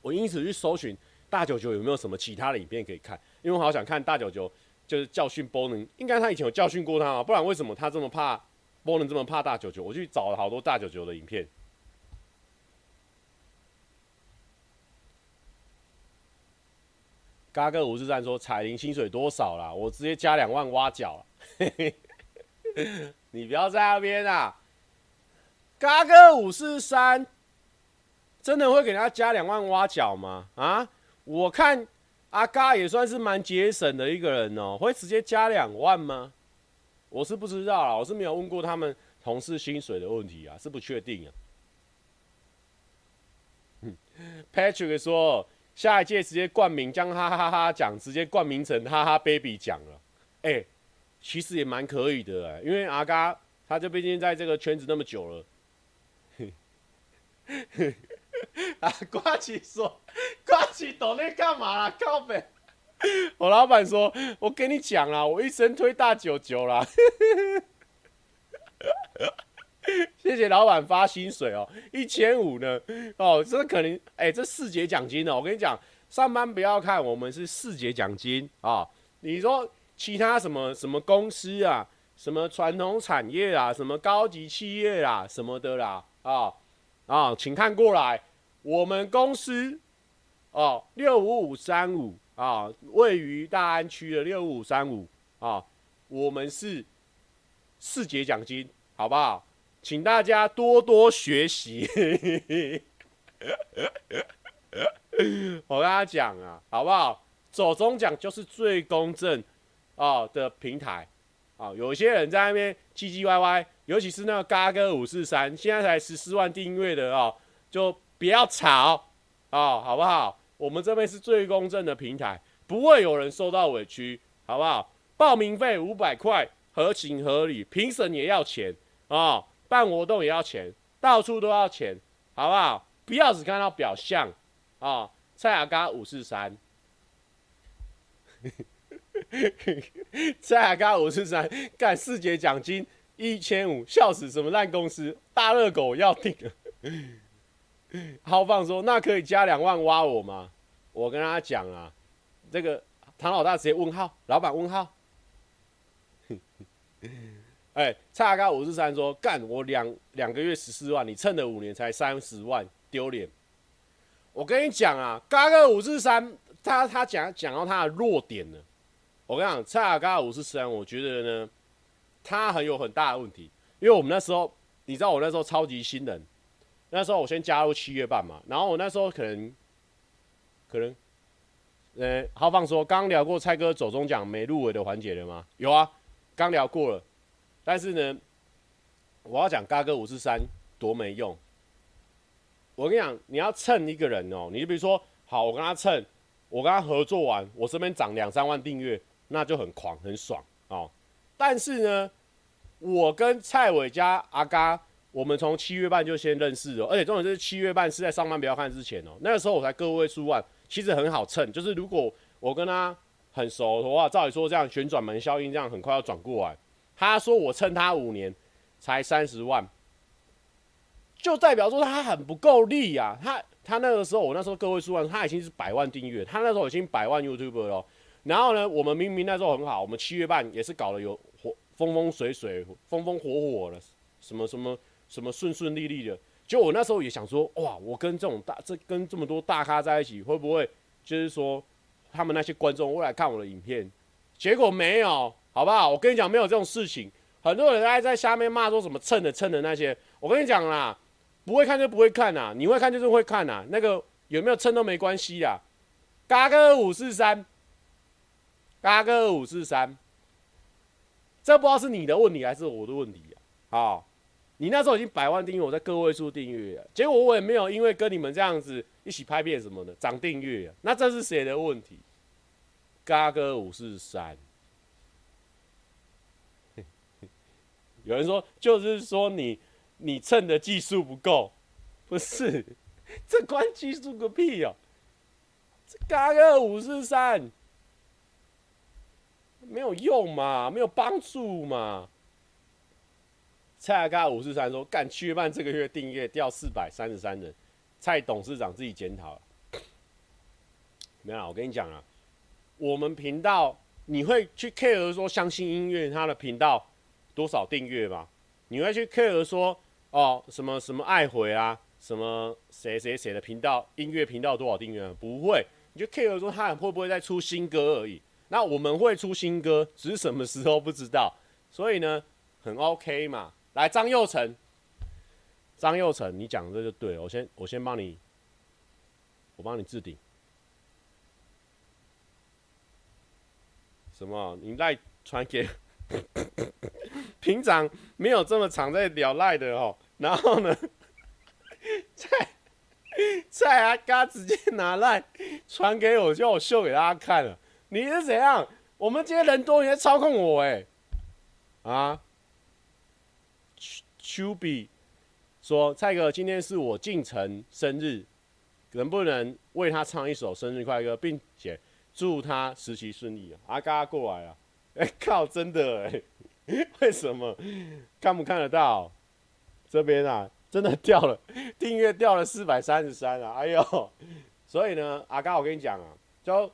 我因此去搜寻大九九有没有什么其他的影片可以看，因为我好想看大九九就是教训波能，应该他以前有教训过他啊，不然为什么他这么怕波能，这么怕大九九？我去找了好多大九九的影片。嘎哥五四三说：“彩铃薪水多少啦？我直接加两万挖角了。你不要在那边啊！嘎哥五四三真的会给人家加两万挖角吗？啊？我看阿嘎也算是蛮节省的一个人哦，会直接加两万吗？我是不知道啦，我是没有问过他们同事薪水的问题啊，是不确定啊。”Patrick 说。下一届直接冠名将哈哈哈讲，直接冠名成哈哈 baby 讲了，哎、其实也蛮可以的哎、因为阿嘎他就毕竟在这个圈子那么久了。啊，呱吉说，呱吉懂那干嘛啦？靠北，我老板说，我跟你讲啦，我一生推大九九啦。谢谢老板发薪水哦，一千五呢，哦，这可能，哎、这四节奖金呢，我跟你讲，上班不要看，我们是四节奖金啊。你说其他什么什么公司啊，什么传统产业啊，什么高级企业啊，什么的啦，啊啊，请看过来，我们公司哦，六五五三五啊，位于大安区的六五五三五啊，我们是四节奖金，好不好？请大家多多学习。我跟他讲啊，好不好？走中奖就是最公正哦的平台啊。有些人在那边唧唧歪歪，尤其是那个嘎哥五四三，现在才十四万订阅的哦，就不要吵哦，好不好？我们这边是最公正的平台，不会有人受到委屈，好不好？报名费五百块，合情合理，评审也要钱啊。哦办活动也要钱，到处都要钱，好不好？不要只看到表象啊！蔡阿嘎五四三，蔡阿嘎五四三，干四节奖金一千五，笑死！什么烂公司？大热狗要定。豪放说：“那可以加两万挖我吗？”我跟他讲啊，这个唐老大直接问号，老板问号。哎、欸，差高五十三说干我两两个月十四万，你蹭了五年才三十万，丢脸！我跟你讲啊，嘎哥五十三，他他讲讲到他的弱点了。我跟你讲，差高五十三，我觉得呢，他很有很大的问题，因为我们那时候，你知道我那时候超级新人，那时候我先加入七月半嘛，然后我那时候可能可能，呃、欸，豪放说刚聊过蔡哥走中奖没入围的环节了吗？有啊，刚聊过了。但是呢，我要讲嘎哥五四三多没用。我跟你讲，你要蹭一个人哦，你就比如说，好，我跟他蹭，我跟他合作完，我这边涨两三万订阅，那就很狂很爽哦。但是呢，我跟蔡伟加阿嘎，我们从七月半就先认识了，而且重点是七月半是在上班不要看之前哦，那个时候我才个位数万，其实很好蹭。就是如果我跟他很熟的话，照理说这样旋转门效应，这样很快要转过来。他说我蹭他五年才三十万，就代表说他很不够力呀。他他那个时候，我那时候个位数万，他已经是百万订阅，他那时候已经百万 YouTube 了。然后呢，我们明明那时候很好，我们七月半也是搞得有火风风水水、风风火火的，什么什么什么顺顺利利的。就我那时候也想说，哇，我跟这种大这跟这么多大咖在一起，会不会就是说他们那些观众会来看我的影片？结果没有。好不好？我跟你讲，没有这种事情。很多人还在下面骂说什么蹭的蹭的那些，我跟你讲啦，不会看就不会看呐，你会看就是会看呐。那个有没有蹭都没关系呀。嘎哥五四三，嘎哥五四三，这不知道是你的问题还是我的问题啊？好，你那时候已经百万订阅，我在个位数订阅，结果我也没有因为跟你们这样子一起拍片什么的涨订阅，那这是谁的问题？嘎哥五四三。有人说，就是说你你蹭的技术不够，不是，这关技术个屁哦！这嘎哥五四三，没有用嘛，没有帮助嘛。蔡嘎五四三说，干七月半这个月订阅掉四百三十三人，蔡董事长自己检讨。没有，我跟你讲啊，我们频道你会去 care 说相信音乐他的频道。多少订阅吧？你会去 care 说哦什么什么爱回啊，什么谁谁谁的频道音乐频道多少订阅？不会，你就 care 说他会不会再出新歌而已。那我们会出新歌，只是什么时候不知道。所以呢，很 OK 嘛。来，张佑成，张佑成，你讲这就对了。我先我先帮你，我帮你置顶。什么？你赖传给？平常没有这么常在聊赖的哦，然后呢，蔡蔡阿嘎直接拿赖传给我，叫我秀给大家看了。你是怎样？我们今天人多，你在操控我哎？啊？丘比说蔡哥，今天是我进城生日，能不能为他唱一首生日快歌，并且祝他实习顺利啊？阿嘎过来了，哎靠，真的哎。为什么看不看得到？这边啊，真的掉了，订阅掉了四百三十三啊！哎呦，所以呢，阿嘎，我跟你讲啊，就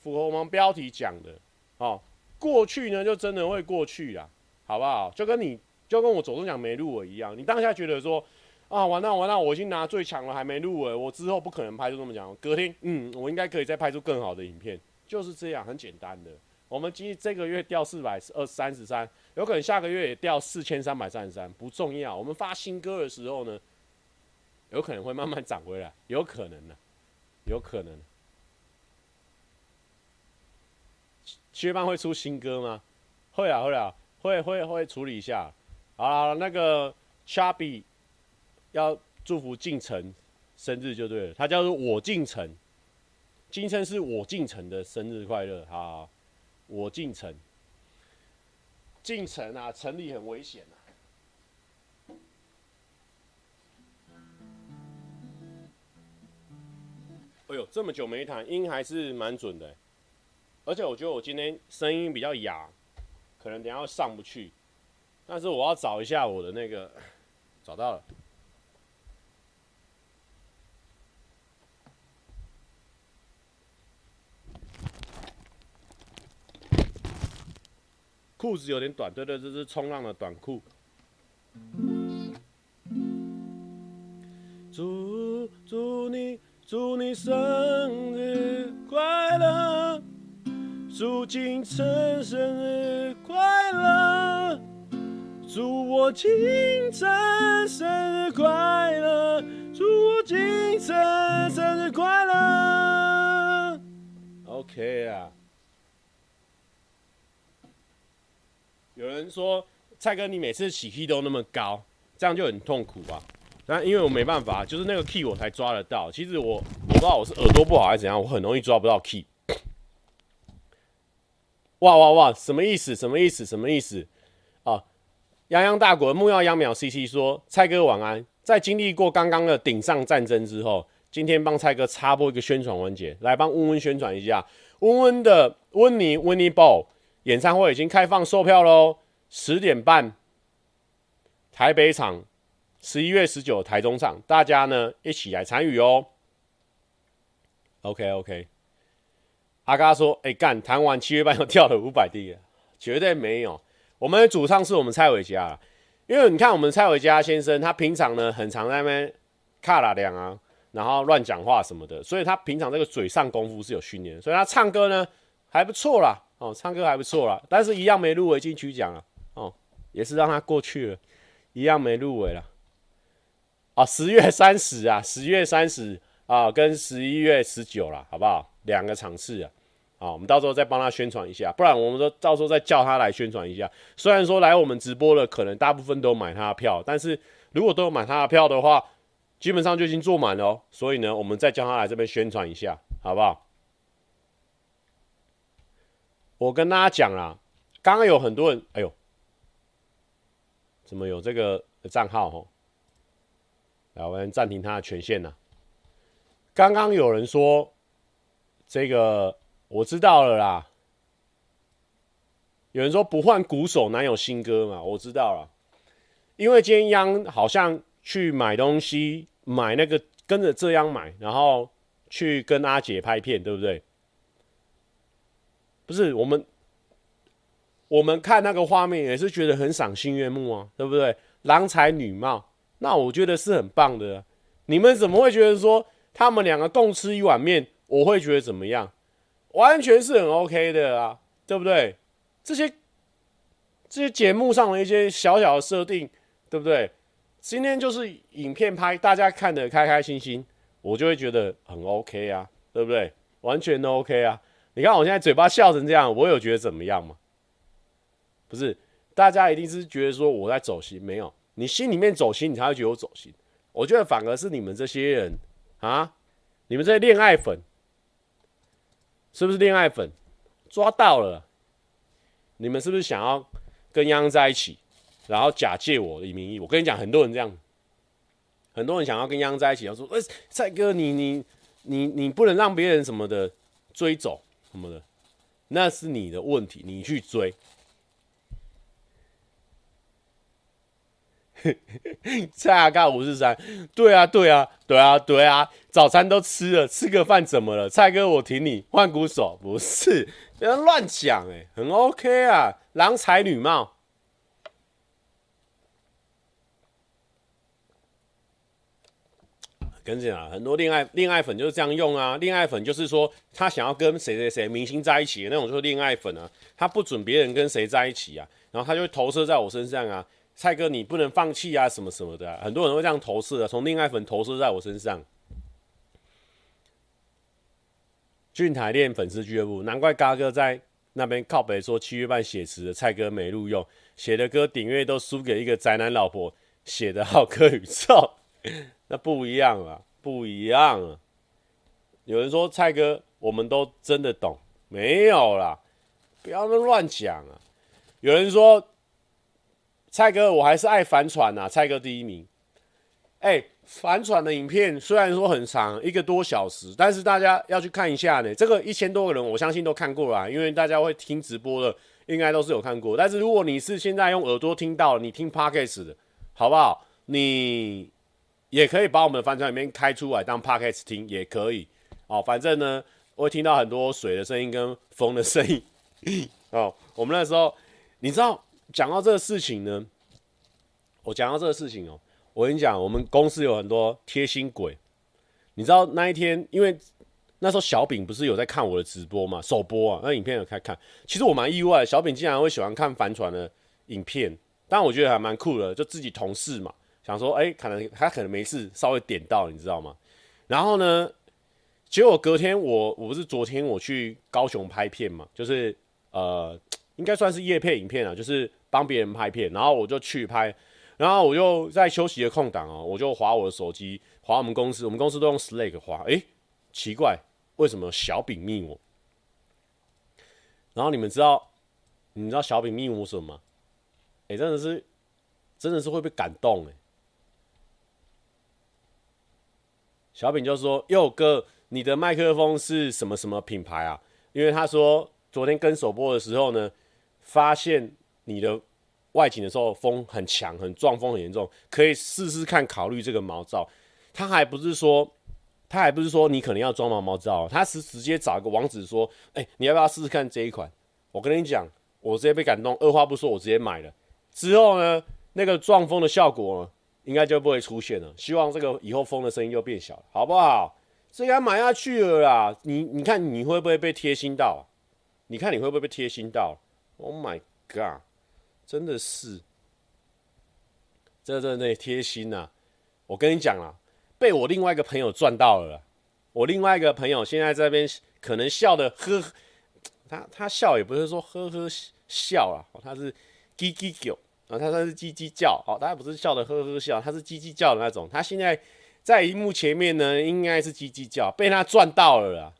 符合我们标题讲的哦。过去呢，就真的会过去啦，好不好？就跟你就跟我左中奖没入围一样，你当下觉得说啊，完了完了，我已经拿最强了，还没入围，我之后不可能拍出这么讲。隔天，嗯，我应该可以再拍出更好的影片，就是这样，很简单的。我们今这个月掉四百二三十三，有可能下个月也掉四千三百三十三，不重要。我们发新歌的时候呢，有可能会慢慢涨回来，有可能的，有可能。薛邦会出新歌吗？会啊，会啊，会会会处理一下。好，那个 Chubby 要祝福进城生日就对了，他叫做我进城，今生是我进城的生日快乐，好，好。我进城，进城啊，城里很危险啊。哎呦，这么久没弹，音还是蛮准的。而且我觉得我今天声音比较哑，可能等下上不去。但是我要找一下我的那个，找到了。裤子有点短，对对，这是冲浪的短裤。祝祝你祝你生日快乐，祝金城生日快乐，祝我金城生日快乐，祝我金城生日快乐。OK 啊。有人说蔡哥，你每次起 key 都那么高，这样就很痛苦啊。那因为我没办法，就是那个 key 我才抓得到。其实我我不知道我是耳朵不好还是怎样，我很容易抓不到 key。哇哇哇！什么意思？什么意思？什么意思？泱泱大国木曜秧苗 CC 说：“蔡哥晚安。”在经历过刚刚的顶上战争之后，今天帮蔡哥插播一个宣传环节，来帮温温宣传一下。温温的温妮温妮 ball。演唱会已经开放售票喽，十点半，台北场，十一月十九台中场，大家呢一起来参与哦。OK OK，阿嘎说：“哎、欸、干，弹完七月半又跳了五百 D 了，绝对没有。我们的主唱是我们蔡伟嘉，因为你看我们蔡伟嘉先生，他平常呢很常在那边卡拉两啊，然后乱讲话什么的，所以他平常这个嘴上功夫是有训练，所以他唱歌呢还不错啦。”哦，唱歌还不错啦，但是一样没入围金曲奖啊。哦，也是让他过去了，一样没入围了。啊，十月三十啊，十月三十啊，跟十一月十九啦，好不好？两个场次啊，啊，我们到时候再帮他宣传一下，不然我们说到时候再叫他来宣传一下。虽然说来我们直播的可能大部分都买他的票，但是如果都有买他的票的话，基本上就已经坐满了。所以呢，我们再叫他来这边宣传一下，好不好？我跟大家讲啦，刚刚有很多人，哎呦，怎么有这个账号哦？来，我们暂停他的权限呢。刚刚有人说，这个我知道了啦。有人说不换鼓手哪有新歌嘛？我知道了，因为今天央好像去买东西，买那个跟着这样买，然后去跟阿姐拍片，对不对？不是我们，我们看那个画面也是觉得很赏心悦目啊，对不对？郎才女貌。那我觉得是很棒的，你们怎么会觉得说他们两个共吃一碗面，我会觉得怎么样？完全是很 OK 的啊，对不对？这些这些节目上的一些小小的设定，对不对？今天就是影片拍，大家看得开开心心，我就会觉得很 OK 啊，对不对？完全都 OK 啊！你看我现在嘴巴笑成这样，我有觉得怎么样吗？不是，大家一定是觉得说我在走心，没有。你心里面走心，你才会觉得我走心。我觉得反而是你们这些人啊，你们这些恋爱粉，是不是恋爱粉？抓到了，你们是不是想要跟央央在一起，然后假借我的名义？我跟你讲，很多人这样，很多人想要跟央央在一起，要说：“哎、帅，哥，你你你你不能让别人什么的追走什么的，那是你的问题，你去追。”蔡阿嘎五四三，对啊，对啊，对啊，对啊，早餐都吃了，吃个饭怎么了？蔡哥，我挺你，换鼓手不是，不要乱讲哎，很 OK 啊，郎才女貌。跟你讲，很多恋爱恋爱粉就是这样用啊，恋爱粉就是说他想要跟谁谁谁明星在一起那种，就是恋爱粉啊，他不准别人跟谁在一起啊，然后他就会投射在我身上啊。蔡哥，你不能放弃啊，什么什么的、很多人会这样投射啊，从恋爱粉投射在我身上。俊台练粉丝俱乐部，难怪嘎哥在那边靠北说七月半写词的蔡哥没录用，写的歌顶月都输给一个宅男老婆写的好歌宇宙，那不一样啊，不一样啊。有人说蔡哥，我们都真的懂，没有啦，不要那乱讲啊。有人说。蔡哥，我还是爱帆船呐，蔡哥第一名。哎、欸，帆船的影片虽然说很长，一个多小时，但是大家要去看一下呢。这个一千多个人，我相信都看过了，因为大家会听直播的，应该都是有看过。但是如果你是现在用耳朵听到，你听 Podcast 的，好不好？你也可以把我们的帆船里面开出来当 Podcast 听，也可以。哦，反正呢，我会听到很多水的声音跟风的声音。哦，我们那时候，你知道。讲到这个事情呢，我讲到这个事情哦、我跟你讲，我们公司有很多贴心鬼。你知道那一天，因为那时候小饼不是有在看我的直播嘛，首播啊，那影片有开看。其实我蛮意外，小饼竟然会喜欢看帆船的影片，但我觉得还蛮酷的，就自己同事嘛，想说，哎、可能他可能没事，稍微点到，你知道吗？然后呢，结果隔天我我不是昨天我去高雄拍片嘛，就是呃，应该算是夜配影片啊，就是。帮别人拍片，然后我就去拍，然后我就在休息的空档哦，我就滑我的手机，滑我们公司，我们公司都用 Slack 滑，诶，奇怪，为什么小饼密我？然后你们知道，你知道小饼密我什么吗？诶，真的是，真的是会被感动诶。小饼就说：“哟哥，你的麦克风是什么什么品牌啊？”因为他说昨天跟首播的时候呢，发现。你的外景的时候风很强，很撞风很严重，可以试试看考虑这个毛罩。他还不是说，他还不是说你可能要装毛毛罩，他是直接找一个网址说，哎、你要不要试试看这一款？我跟你讲，我直接被感动，二话不说，我直接买了。之后呢，那个撞风的效果呢，应该就不会出现了。希望这个以后风的声音又变小了，好不好？这该买下去了啦。你你看你会不会被贴心到？你看你会不会被贴心到？Oh my god！真的是，这真的贴心呐、我跟你讲啦，被我另外一个朋友赚到了。我另外一个朋友现在这边可能笑的呵，他他笑也不是说呵呵笑啊，他是叽叽叫啊，他他是叽叽叫，哦，他不是笑的呵呵笑，他是叽叽叫的那种。他现在在荧幕前面呢，应该是叽叽叫，被他赚到了啦。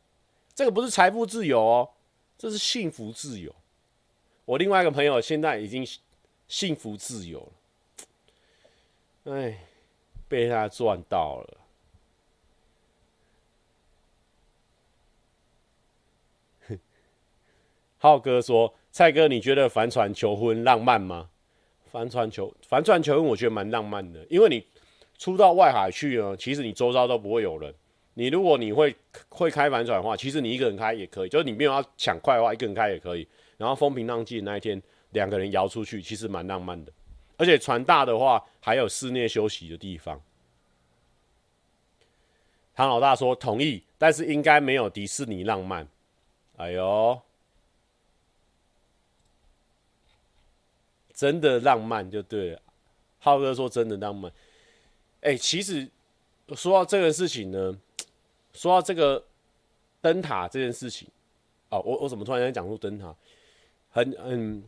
这个不是财富自由哦，这是幸福自由。我另外一个朋友现在已经幸福自由了。哎，被他赚到了。浩哥说：“蔡哥，你觉得帆船求婚浪漫吗？帆船求帆船求婚，我觉得蛮浪漫的，因为你出到外海去呢，其实你周遭都不会有人。你如果你会会开帆船的话，其实你一个人开也可以，就是你没有要抢快的话，一个人开也可以。然后风平浪静那一天，两个人摇出去，其实蛮浪漫的。”而且船大的话，还有室内休息的地方。唐老大说同意，但是应该没有迪士尼浪漫。哎呦，真的浪漫就对了。浩哥说真的浪漫。哎、其实说到这个事情呢，说到这个灯塔这件事情，哦，我我怎么突然间讲出灯塔？很嗯。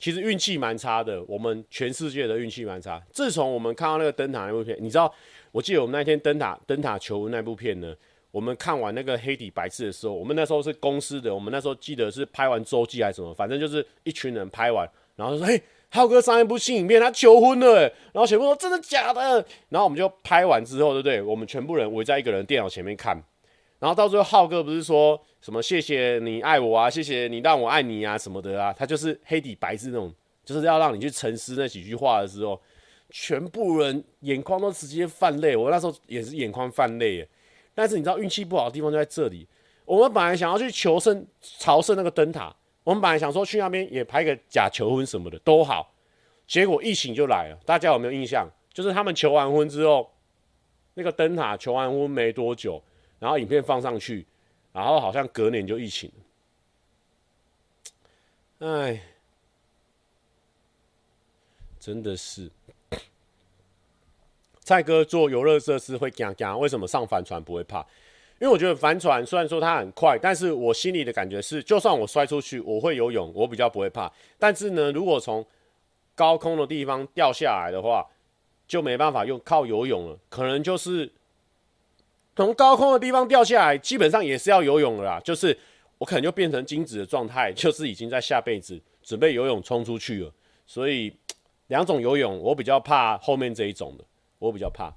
其实运气蛮差的，我们全世界的运气蛮差。自从我们看到那个灯塔那部片，你知道，我记得我们那天灯塔灯塔求婚那部片呢，我们看完那个黑底白字的时候，我们那时候是公司的，我们那时候记得是拍完周记还是什么，反正就是一群人拍完，然后说：“嘿，浩哥上一部新影片，他求婚了。”然后全部说：“真的假的？”然后我们就拍完之后，对不对？我们全部人围在一个人电脑前面看。然后到最后，浩哥不是说什么“谢谢你爱我啊，谢谢你让我爱你啊”什么的啊？他就是黑底白字那种，就是要让你去沉思那几句话的时候，全部人眼眶都直接泛泪。我那时候也是眼眶泛泪耶。但是你知道运气不好的地方就在这里。我们本来想要去求圣朝圣那个灯塔，我们本来想说去那边也拍个假求婚什么的都好，结果疫情就来了。大家有没有印象？就是他们求完婚之后，那个灯塔求完婚没多久。然后影片放上去，然后好像隔年就疫情了，哎，真的是。蔡哥做游乐设施会惊惊，为什么上帆船不会怕？因为我觉得帆船虽然说它很快，但是我心里的感觉是，就算我摔出去，我会游泳，我比较不会怕。但是呢，如果从高空的地方掉下来的话，就没办法用靠游泳了，可能就是。从高空的地方掉下来，基本上也是要游泳的啦。就是我可能就变成精子的状态，就是已经在下辈子准备游泳冲出去了。所以两种游泳，我比较怕后面这一种的，我比较怕。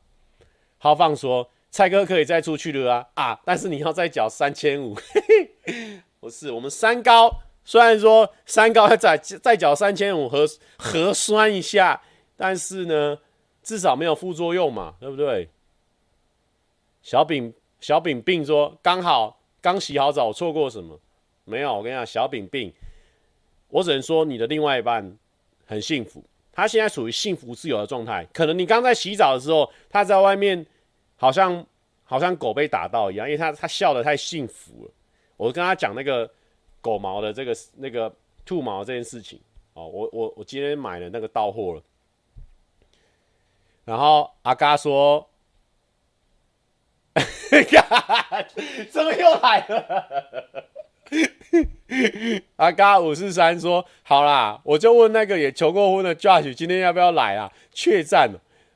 浩放说：“蔡哥可以再出去了啊啊！但是你要再缴三千五。不是，我们三高虽然说三高要再再缴三千五核核酸一下，但是呢，至少没有副作用嘛，对不对？”小饼小饼病说：“刚好刚洗好澡，错过什么？没有。我跟你讲，小饼病，我只能说你的另外一半很幸福，他现在属于幸福自由的状态。可能你刚在洗澡的时候，他在外面好像好像狗被打到一样，因为他他笑得太幸福了。我跟他讲那个狗毛的这个那个兔毛这件事情哦，我我我今天买了那个到货了，然后阿嘎说。”怎么又来了？阿嘎五四三说：“好啦，我就问那个也求过婚的 Josh，今天要不要来啊？确战，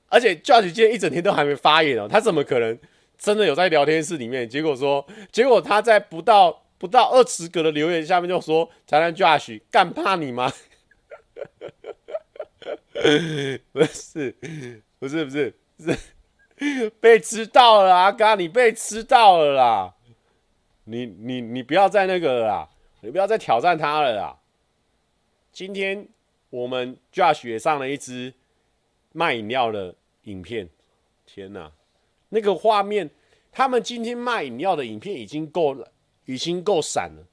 而且 Josh 今天一整天都还没发言哦，他怎么可能真的有在聊天室里面？结果说，结果他在不到不到二十个的留言下面就说：‘才能 Josh 干怕你吗？’ 不是，不是，不是，是。” 被吃到了，阿嘎，你被吃到了啦！你你你不要再那个了啦，你不要再挑战他了啦！今天我们 Josh 也上了一支卖饮料的影片，天哪，那个画面，他们今天卖饮料的影片已经够了，已经够闪了。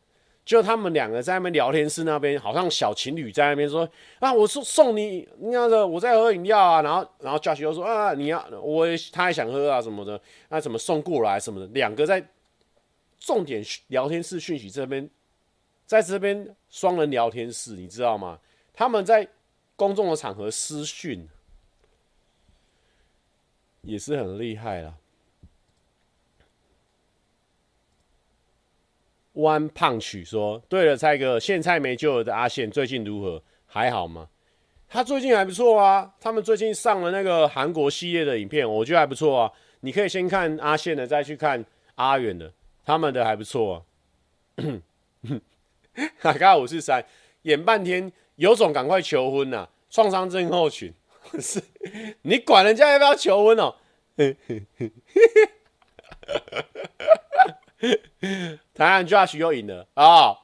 就他们两个在那边聊天室那边，好像小情侣在那边说啊，我送送你那个我在喝饮料啊，然后然后 Josh 又说啊，你要我也他也想喝啊什么的，那怎么送过来什么的，两个在重点聊天室讯息这边，在这边双人聊天室，你知道吗？他们在公众的场合私讯，也是很厉害了啦。One Punch 说：“对了，蔡哥，现菜没救了的阿宪最近如何？还好吗？他最近还不错啊。他们最近上了那个韩国系列的影片，我觉得还不错啊。你可以先看阿宪的，再去看阿远的，他们的还不错啊。哈嘎五四三演半天，有种赶快求婚呐、啊！创伤症候群 是？你管人家要不要求婚哦？” 台南 Josh 又赢了啊、哦！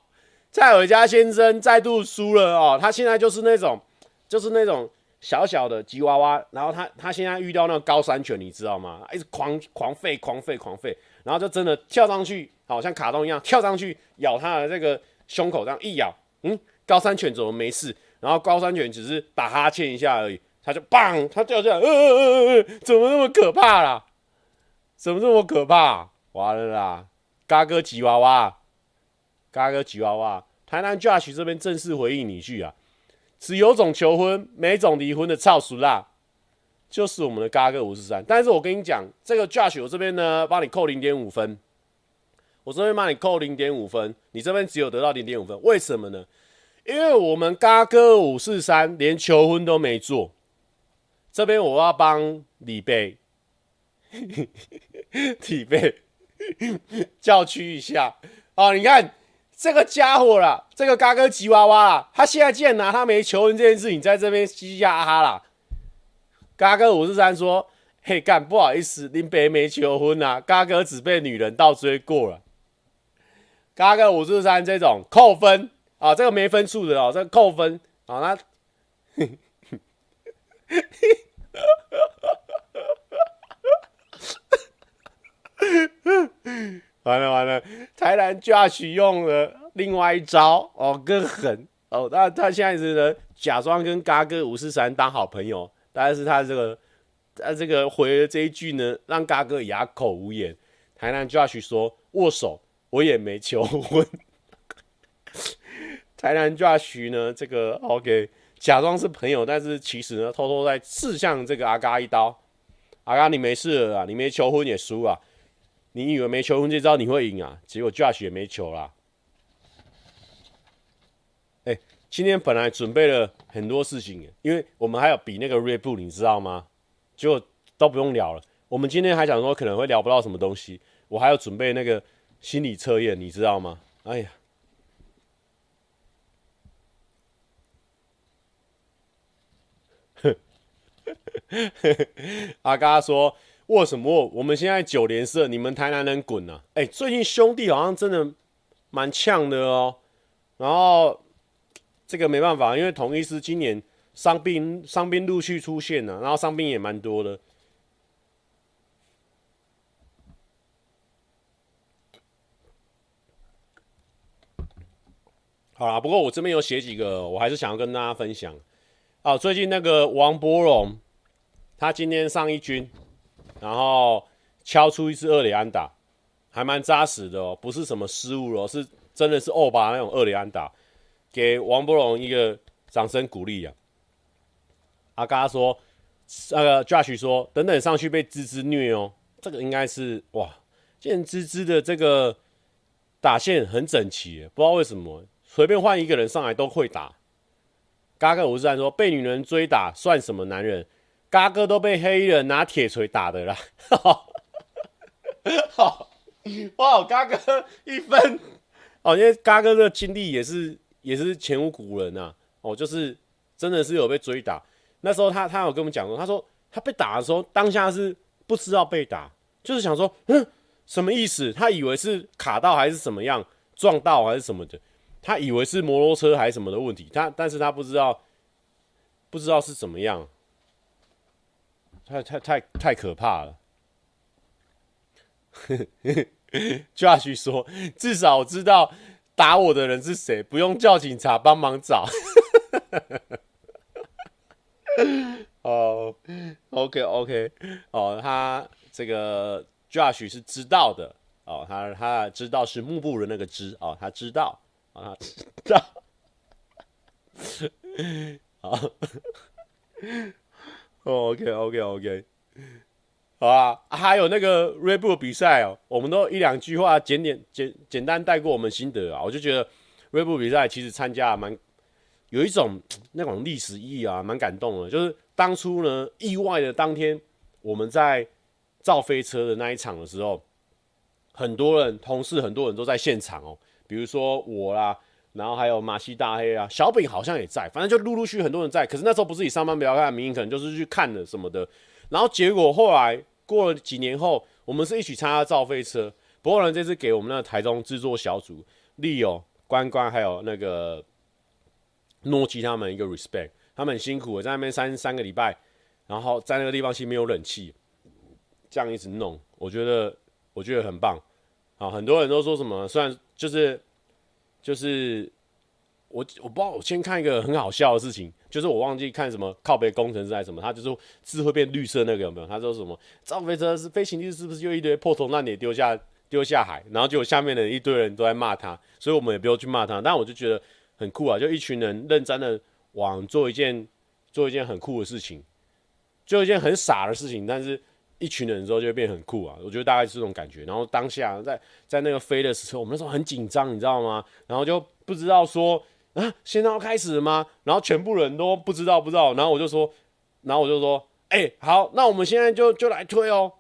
蔡伟嘉先生再度输了哦，他现在就是那种，就是那种小小的吉娃娃，然后他他现在遇到那个高山犬，你知道吗？一直狂狂吠、狂吠、狂吠，然后就真的跳上去，好像卡通一样跳上去咬他的这个胸口，这样一咬，嗯，高山犬怎么没事？然后高山犬只是打哈欠一下而已，他就砰，他掉下来，呃呃呃呃，怎么那么可怕啦？怎么这么可怕？完了啦！嘎哥吉娃娃，嘎哥吉娃娃，台南 judge 这边正式回应你一句啊，只有种求婚，没种离婚的操俗辣，就是我们的嘎哥五十三。但是我跟你讲，这个 judge 我这边呢，帮你扣零点五分，我这边帮你扣零点五分，你这边只有得到零点五分，为什么呢？因为我们嘎哥五四三连求婚都没做，这边我要帮李贝，李贝。叫屈一下哦！你看这个家伙啦，这个嘎哥吉娃娃啦，他现在竟然拿他没求婚这件事情在这边嘻嘻哈哈啦。嘎哥五四三说：“嘿干，不好意思，林北没求婚啊，嘎哥只被女人倒追过了。”嘎哥五四三这种扣分啊，这个没分数的哦，这个扣分啊，那。完了完了，台南 Josh 用了另外一招哦，更狠哦。那他现在是呢，假装跟嘎哥五四三当好朋友，但是他这个他这个回了这一句呢，让嘎哥哑口无言。台南 Josh 说：“握手，我也没求婚。”台南 Josh 呢，这个 OK，假装是朋友，但是其实呢，偷偷在刺向这个阿嘎一刀。阿嘎，你没事了啊，你没求婚也输啊。你以为没求婚这招你会赢啊？结果 Josh 也没求啦。哎、今天本来准备了很多事情，因为我们还有比那个 Red Bull，你知道吗？结果都不用聊了。我们今天还想说可能会聊不到什么东西，我还要准备那个心理测验，你知道吗？哎呀，阿嘎说。握什么握？我们现在九连胜，你们台南人滚呐！哎，最近兄弟好像真的蛮呛的哦。然后这个没办法，因为同一师今年伤病伤病陆续出现了，然后伤病也蛮多的。好啦，不过我这边有写几个，我还是想要跟大家分享。啊，最近那个王柏荣，他今天上一军。然后敲出一支二垒安打，还蛮扎实的哦，不是什么失误哦，是真的是欧巴那种二垒安打，给王柏融一个掌声鼓励啊！阿嘎说，那个 Josh 说，等等上去被滋滋虐哦，这个应该是哇，见滋滋的这个打线很整齐，不知道为什么随便换一个人上来都会打。嘎哥五十三说，被女人追打算什么男人？嘎哥都被黑人拿铁锤打的啦，好，哇，嘎哥一分。哦，因为嘎哥的经历也是也是前无古人呐，哦，就是真的是有被追打，那时候他他有跟我们讲过，他说他被打的时候当下是不知道被打，就是想说嗯什么意思，他以为是卡到还是怎么样撞到还是什么的，他以为是摩托车还是什么的问题，他但是他不知道不知道是怎么样。太太太太可怕了！Josh 说：“至少我知道打我的人是谁，不用叫警察帮忙找。”哦，OK OK，哦，他这个 Josh 是知道的哦，他他知道是幕布的那个知哦，他知道啊，他知道。好。哦，OK，OK，OK。好啊，还有那个 Reebu 比赛哦，我们都一两句话简点简简单带过我们心得啊。我就觉得 Reebu 比赛其实参加蛮有一种 那种历史意义啊，蛮感动的。就是当初呢，意外的当天我们在造飞车的那一场的时候，很多人同事很多人都在现场哦，比如说我啦，然后还有马西大黑啊，小饼好像也在，反正就陆陆续很多人在。可是那时候不是以上班不要看，明明可能就是去看的什么的。然后结果后来过了几年后，我们是一起参加造飞车。不过呢，这次给我们那个台中制作小组利友、关关还有那个诺基他们一个 respect，他们很辛苦，在那边三三个礼拜，然后在那个地方其实没有冷气，这样一直弄，我觉得我觉得很棒。啊，很多人都说什么，虽然就是就是。我我不知道，我先看一个很好笑的事情，就是我忘记看什么靠北工程师还是什么，他就说字会变绿色那个有没有？他说什么造飞车是飞行器是不是就一堆破铜烂铁丢下丢下海，然后就下面的一堆人都在骂他，所以我们也不用去骂他。但我就觉得很酷啊，就一群人认真的往做一件做一件很酷的事情，做一件很傻的事情，但是一群人之后就会变很酷啊。我觉得大概是这种感觉。然后当下在在那个飞的时候，我们那时候很紧张，你知道吗？然后就不知道说。啊，现在要开始了吗？然后全部人都不知道，不知道。然后我就说，然后我就说，哎、好，那我们现在就就来推哦。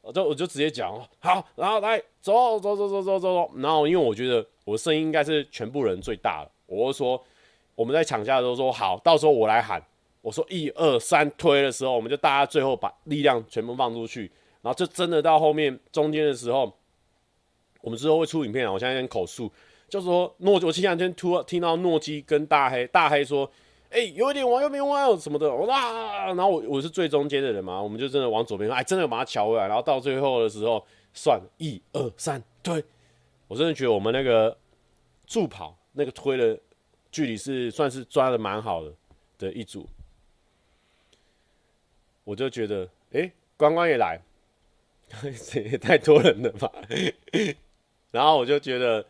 我就我就直接讲，好，然后来走走走走走走走。然后因为我觉得我声音应该是全部人最大的，我就说我们在抢下的时候说好，到时候我来喊，我说一二三推的时候，我们就大家最后把力量全部放出去，然后就真的到后面中间的时候，我们之后会出影片啊，我现在先口述。就说诺，我前两天突然听到诺基跟大黑，大黑说：“哎、有一点往右边弯什么的。”哇，然后我我是最中间的人嘛，我们就真的往左边，哎，真的把它调回来。然后到最后的时候，算一二三推，我真的觉得我们那个助跑那个推的距离是算是抓的蛮好的的一组。我就觉得，哎、关关也来，这 也太多人了吧？然后我就觉得。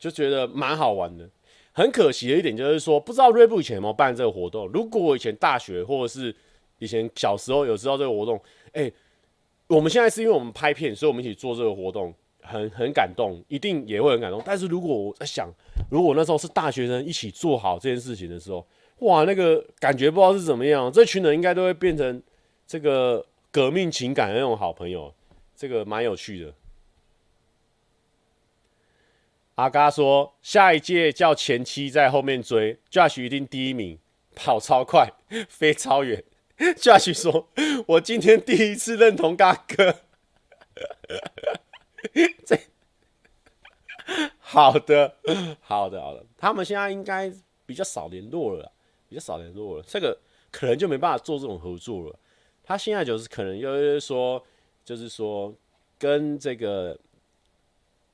就觉得蛮好玩的，很可惜的一点就是说，不知道 Red Bull 以前有没有办这个活动。如果我以前大学或者是以前小时候有知道这个活动，哎、我们现在是因为我们拍片，所以我们一起做这个活动，很很感动，一定也会很感动。但是如果我在想，如果那时候是大学生一起做好这件事情的时候，哇，那个感觉不知道是怎么样，这群人应该都会变成这个革命情感的那种好朋友，这个蛮有趣的。阿嘎说：“下一届叫前妻在后面追，Josh 一定第一名，跑超快，飞超远。”Josh 说：“我今天第一次认同嘎哥。”这好的，好的，好的。他们现在应该比较少联络了，比较少联络了。这个可能就没办法做这种合作了。他现在就是可能又说，就是说跟这个。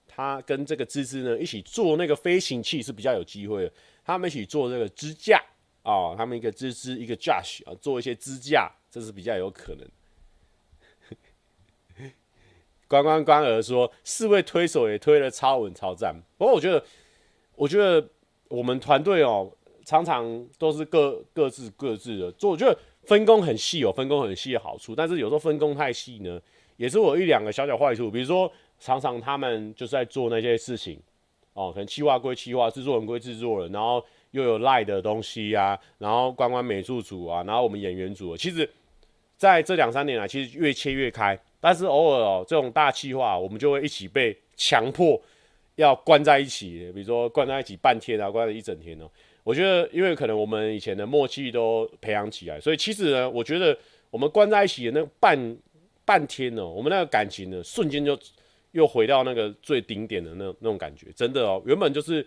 他跟这个芝芝呢一起做那个飞行器是比较有机会的。他们一起做这个支架啊、哦，他们一个芝芝一个 Josh 啊，做一些支架，这是比较有可能。关关关儿说，四位推手也推了超稳超赞。不过我觉得，我觉得我们团队哦，常常都是各各自各自的做。我觉得分工很细有分工很细的好处，但是有时候分工太细呢，也是我一两个小小坏处。比如说。常常他们就是在做那些事情，哦，可能企划归企划，制作人归制作人，然后又有赖的东西啊，然后关关美术组啊，然后我们演员组，其实在这两三年来，其实越切越开，但是偶尔哦，这种大企划，我们就会一起被强迫要关在一起，比如说关在一起半天啊，关了一整天哦。我觉得，因为可能我们以前的默契都培养起来，所以其实呢，我觉得我们关在一起的那半半天呢，我们那个感情呢，瞬间就。又回到那个最顶点的那那种感觉，真的哦，原本就是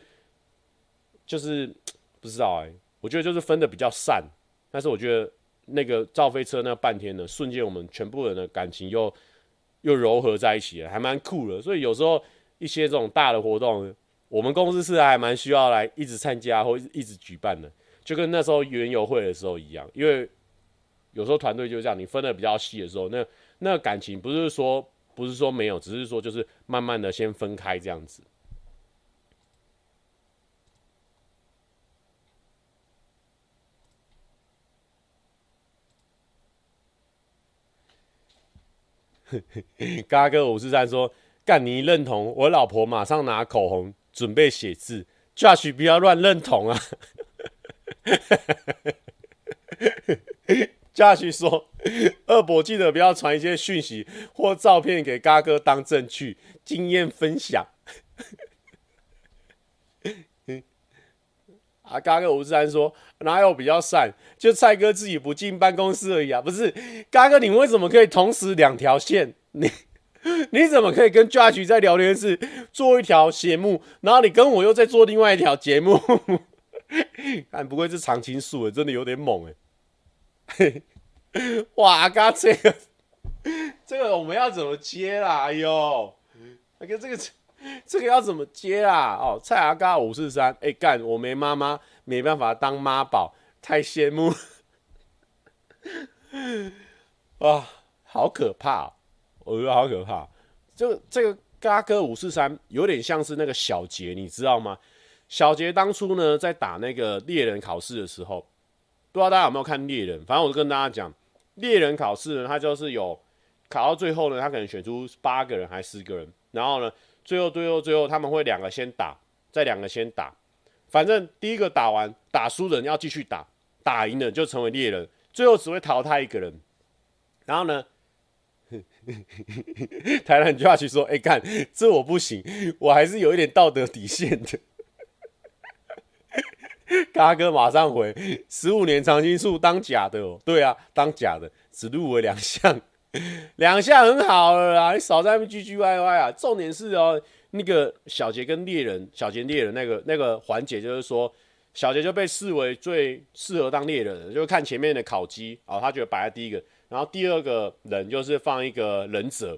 就是不知道哎、我觉得就是分的比较散，但是我觉得那个造飞车那半天呢，瞬间我们全部人的感情又又柔合在一起了，还蛮酷的。所以有时候一些这种大的活动，我们公司是还蛮需要来一直参加或一直举办的，就跟那时候园游会的时候一样，因为有时候团队就这样，你分的比较细的时候，那那感情不是说。不是说没有，只是说就是慢慢的先分开这样子。嘎哥五四三说：“干你认同，我老婆马上拿口红准备写字。”Josh 不要乱认同啊！Josh 说：“二伯记得不要传一些讯息或照片给嘎哥当证据，经验分享。”啊，嘎哥吴志安说：“哪有比较善？就蔡哥自己不进办公室而已啊！不是，嘎哥，你为什么可以同时两条线？你 你怎么可以跟 Judge 在聊天室做一条节目，然后你跟我又在做另外一条节目？看，不愧是常青树，真的有点猛哎！哇，嘎这个这个我们要怎么接啦？哎呦，那个这个。”这个要怎么接啦？哦，蔡阿嘎五四三，哎干，我没妈妈，没办法当妈宝，太羡慕啊，好可怕、我觉得好可怕。这个这个嘎哥五四三有点像是那个小杰，你知道吗？小杰当初呢在打那个猎人考试的时候，不知道大家有没有看猎人？反正我就跟大家讲，猎人考试呢，他就是有考到最后呢，他可能选出八个人还是十个人，然后呢。最后，最后，最后，他们会两个先打，再两个先打，反正第一个打完，打输人要继续打，打赢了就成为猎人，最后只会淘汰一个人。然后呢，台南就要去说：“哎、欸，干，这我不行，我还是有一点道德底线的。”嘎哥马上回：“十五年常青树当假的哦，对啊，当假的，只入围两项。”两项很好了啦，你少在那边唧唧歪歪啊！重点是哦，那个小杰跟猎人，小杰猎人那个那个环节，就是说小杰就被视为最适合当猎人的，就是看前面的烤鸡哦，他觉得摆在第一个，然后第二个人就是放一个忍者，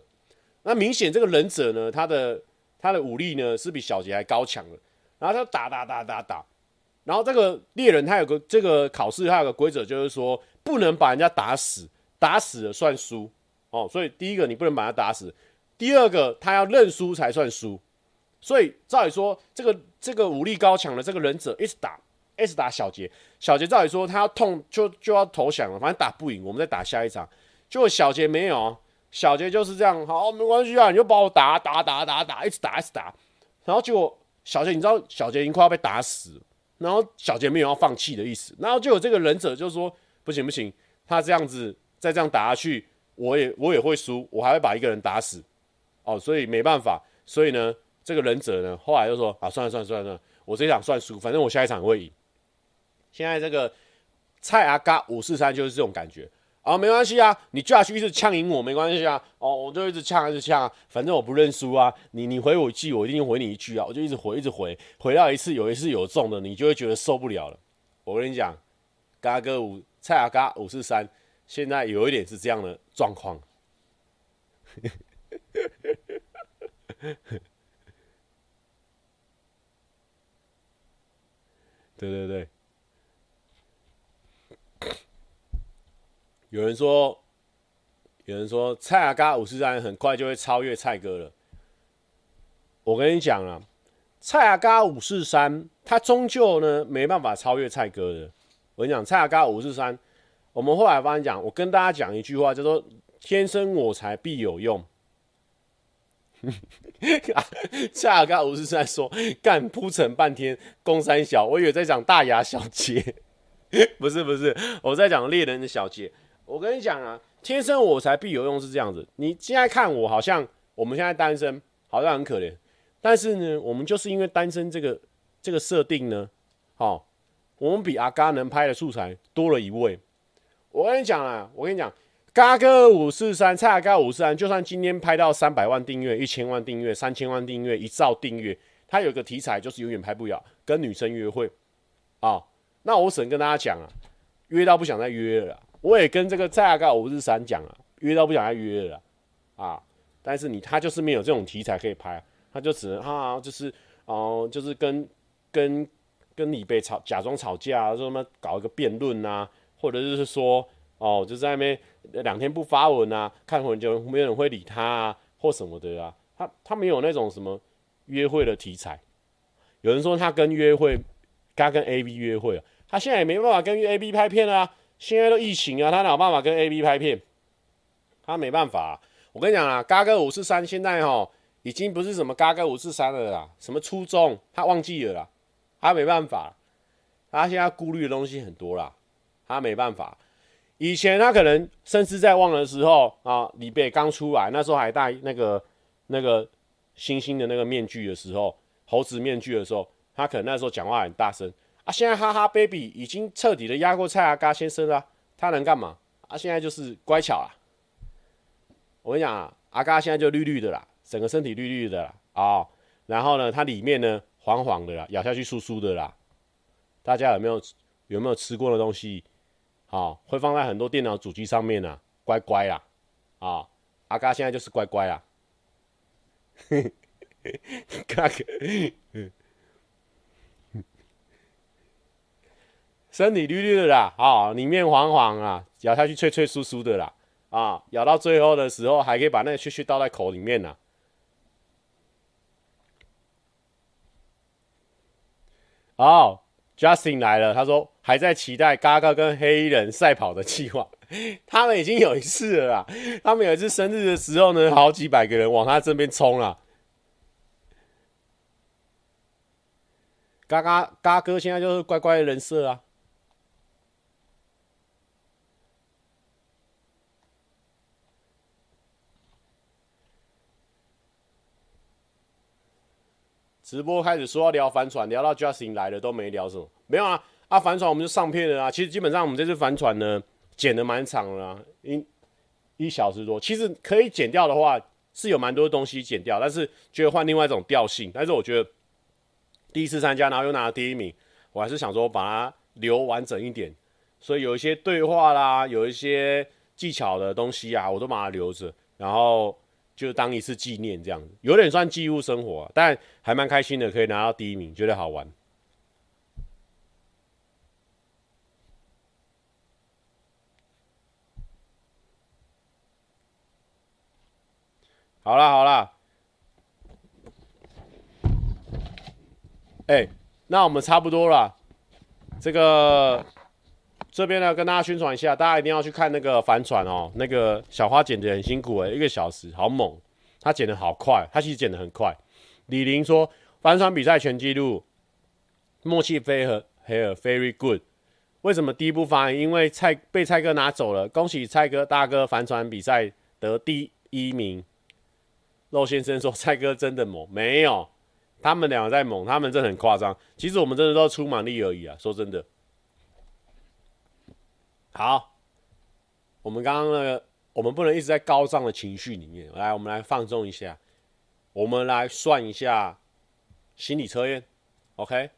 那明显这个忍者呢，他的他的武力呢是比小杰还高强的，然后他打打打打打，然后这个猎人他有个这个考试他有个规则，就是说不能把人家打死，打死了算输。哦，所以第一个你不能把他打死，第二个他要认输才算输，所以照理说这个这个武力高强的这个忍者一直打，一直打小杰，小杰照理说他要痛就就要投降了，反正打不赢，我们再打下一场。结果小杰没有，小杰就是这样，好，没关系啊，你就把我打打打打打，一直打一直打，然后结果小杰你知道小杰已经快要被打死，然后小杰没有要放弃的意思，然后就有这个忍者就说不行不行，他这样子再这样打下去。我也我也会输，我还会把一个人打死，哦，所以没办法，所以呢，这个忍者呢，后来就说啊，算了算了算了算了，我这一场算输，反正我下一场会赢。现在这个蔡阿嘎五四三就是这种感觉。啊，没关系啊，你就要去一直呛赢我没关系啊，哦，我就一直呛一直呛啊，反正我不认输啊，你你回我一句，我一定回你一句啊，我就一直回一直回，回到一次有一次有中的，你就会觉得受不了了。我跟你讲，嘎哥五蔡阿嘎五四三。现在有一点是这样的状况，对 对对，有人说，有人说蔡阿嘎五四三很快就会超越蔡哥了。我跟你讲啊，蔡阿嘎五四三他终究呢没办法超越蔡哥的。我跟你讲，蔡阿嘎五四三。我们后来发现讲，我跟大家讲一句话，叫做“天生我材必有用”。蔡阿嘎五四三说：“干铺陈半天，攻三小，我以为在讲大牙小姐，不是不是，我在讲猎人的小姐。我跟你讲啊，天生我材必有用是这样子。你现在看我，好像我们现在单身，好像很可怜，但是呢，我们就是因为单身这个这个设定呢，好，我们比阿嘎能拍的素材多了一位。”我跟你讲啊，我跟你讲，嘎哥五四三，蔡阿嘎五四三，就算今天拍到三百万订阅、一千万订阅、三千万订阅、一兆订阅，他有个题材就是永远拍不了，跟女生约会啊、那我只能跟大家讲啊，约到不想再约了。我也跟这个蔡阿嘎五日三讲啊，约到不想再约了啊。但是你他就是没有这种题材可以拍，他就只能啊，就是哦、就是跟跟跟李贝吵，假装吵架，说什么搞一个辩论啊。或者就是说，哦，就在那边两天不发文啊，看会就没有人会理他啊，或什么的啊。他他没有那种什么约会的题材。有人说他跟约会，他跟 A B 约会啊，他现在也没办法跟 A B 拍片啊。现在都疫情啊，他哪有办法跟 A B 拍片？他没办法啊。我跟你讲啊，嘎哥五四三现在哦已经不是什么嘎哥五四三了啦，什么初衷他忘记了啦，他没办法，他现在顾虑的东西很多啦，他没办法。以前他可能深思在望的时候啊，李贝刚出来，那时候还戴那个那个星星的那个面具的时候，猴子面具的时候，他可能那时候讲话很大声啊。现在哈哈 baby 已经彻底的压过蔡阿嘎先生了，他能干嘛？啊，现在就是乖巧啊。我跟你讲啊，阿嘎现在就绿绿的啦，整个身体绿绿的啦啊、然后呢，它里面呢黄黄的啦，咬下去酥酥的啦。大家有没有有没有吃过的东西？好、会放在很多电脑主机上面呢、啊，乖乖啦，啊、阿嘎现在就是乖乖啦。嘎哥，身体绿绿的啦，啊、哦，里面黄黄啊，咬下去脆脆酥酥的啦。啊，咬到最后的时候，还可以把那个屑屑倒在口里面呢、啊。哦，Justin 来了，他说还在期待嘎嘎跟黑衣人赛跑的计划。他们已经有一次了啦，他们有一次生日的时候呢，好几百个人往他这边冲了。嘎嘎嘎哥现在就是乖乖的人设啊。直播开始说要聊帆船，聊到 Justin 来了都没聊什么，没有啊啊帆船我们就上片了啊。其实基本上我们这次帆船呢剪得蛮长了，一一小时多。其实可以剪掉的话是有蛮多东西剪掉，但是觉得换另外一种调性。但是我觉得第一次参加，然后又拿了第一名，我还是想说把它留完整一点。所以有一些对话啦，有一些技巧的东西啊，我都把它留着，然后。就当一次纪念这样子，有点算记录生活，但还蛮开心的，可以拿到第一名，觉得好玩。好啦好啦，哎，那我们差不多了，这个。这边呢，跟大家宣传一下，大家一定要去看那个帆船哦。那个小花剪得很辛苦诶，一个小时，好猛。他剪得好快，他其实剪得很快。李玲说，帆船比赛全纪录，默契飞和 hair very good。为什么第一步发？因为蔡被蔡哥拿走了。恭喜蔡哥大哥，帆船比赛得第一名。肉先生说，蔡哥真的猛，没有，他们两个在猛，他们真的很夸张。其实我们真的都出蛮力而已啊，说真的。好，我们刚刚那个，我们不能一直在高涨的情绪里面。来，我们来放松一下，我们来算一下心理测验，OK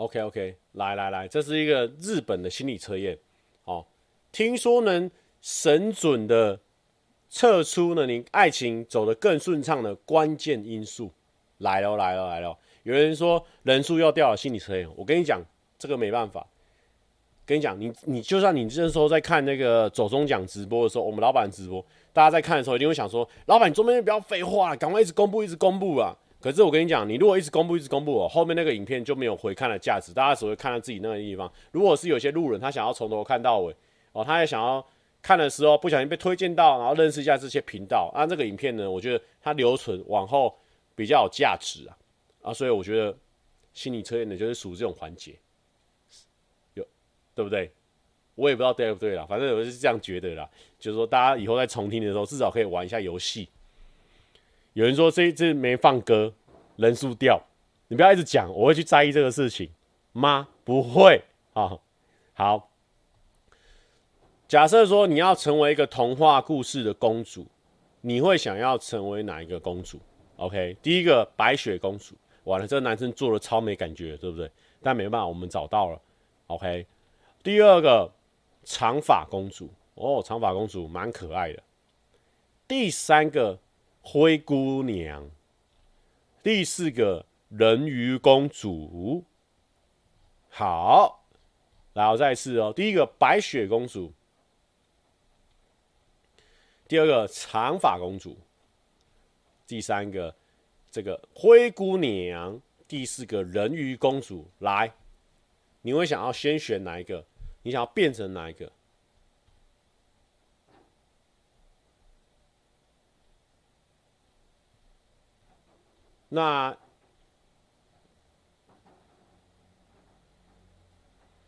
OK OK，来来来，这是一个日本的心理测验，哦，听说能神准的测出呢，你爱情走得更顺畅的关键因素，来了来了来了。有人说人数要掉了，心理测验，我跟你讲，这个没办法。跟你讲，你你就算你这时候在看那个走中奖直播的时候，我们老板直播，大家在看的时候一定会想说，老板你中间不要废话，赶快一直公布，一直公布啊。可是我跟你讲，你如果一直公布一直公布哦，后面那个影片就没有回看的价值，大家只会看到自己那个地方。如果是有些路人，他想要从头看到尾哦，他也想要看的时候不小心被推荐到，然后认识一下这些频道，那这个影片呢，我觉得它留存往后比较有价值啊啊，所以我觉得心理测验的就是属于这种环节，有对不对？我也不知道对不对啦，反正我是这样觉得啦，就是说大家以后在重听的时候，至少可以玩一下游戏。有人说这这没放歌，人数掉，你不要一直讲，我会去在意这个事情吗？不会啊。好，假设说你要成为一个童话故事的公主，你会想要成为哪一个公主？OK，第一个白雪公主，完了，这个男生做的超没感觉，对不对？但没办法，我们找到了。OK，第二个长发公主，哦，长发公主蛮可爱的。第三个。灰姑娘，第四个人鱼公主，好，然后再试哦。第一个白雪公主，第二个长发公主，第三个这个灰姑娘，第四个人鱼公主。来，你会想要先选哪一个？你想要变成哪一个？那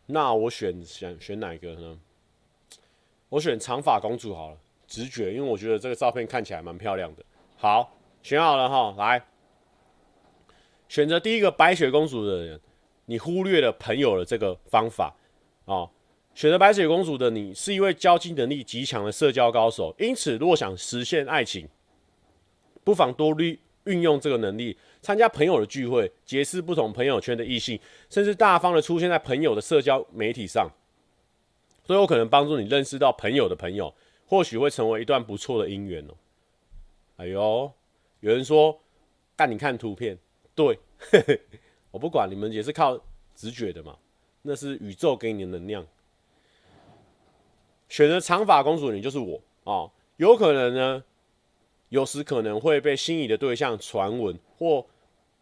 那我选选选哪一个呢？我选长发公主好了，直觉，因为我觉得这个照片看起来蛮漂亮的。好，选好了哈，来，选择第一个白雪公主的人，你忽略了朋友的这个方法哦。选择白雪公主的你是一位交际能力极强的社交高手，因此若想实现爱情，不妨多运运用这个能力，参加朋友的聚会，结识不同朋友圈的异性，甚至大方的出现在朋友的社交媒体上。都有可能帮助你认识到朋友的朋友，或许会成为一段不错的姻缘哦。哎呦，有人说，但你看图片，对，我不管，你们也是靠直觉的嘛，那是宇宙给你的能量。选择长发公主，你就是我、哦，有可能呢，有时可能会被心仪的对象传闻或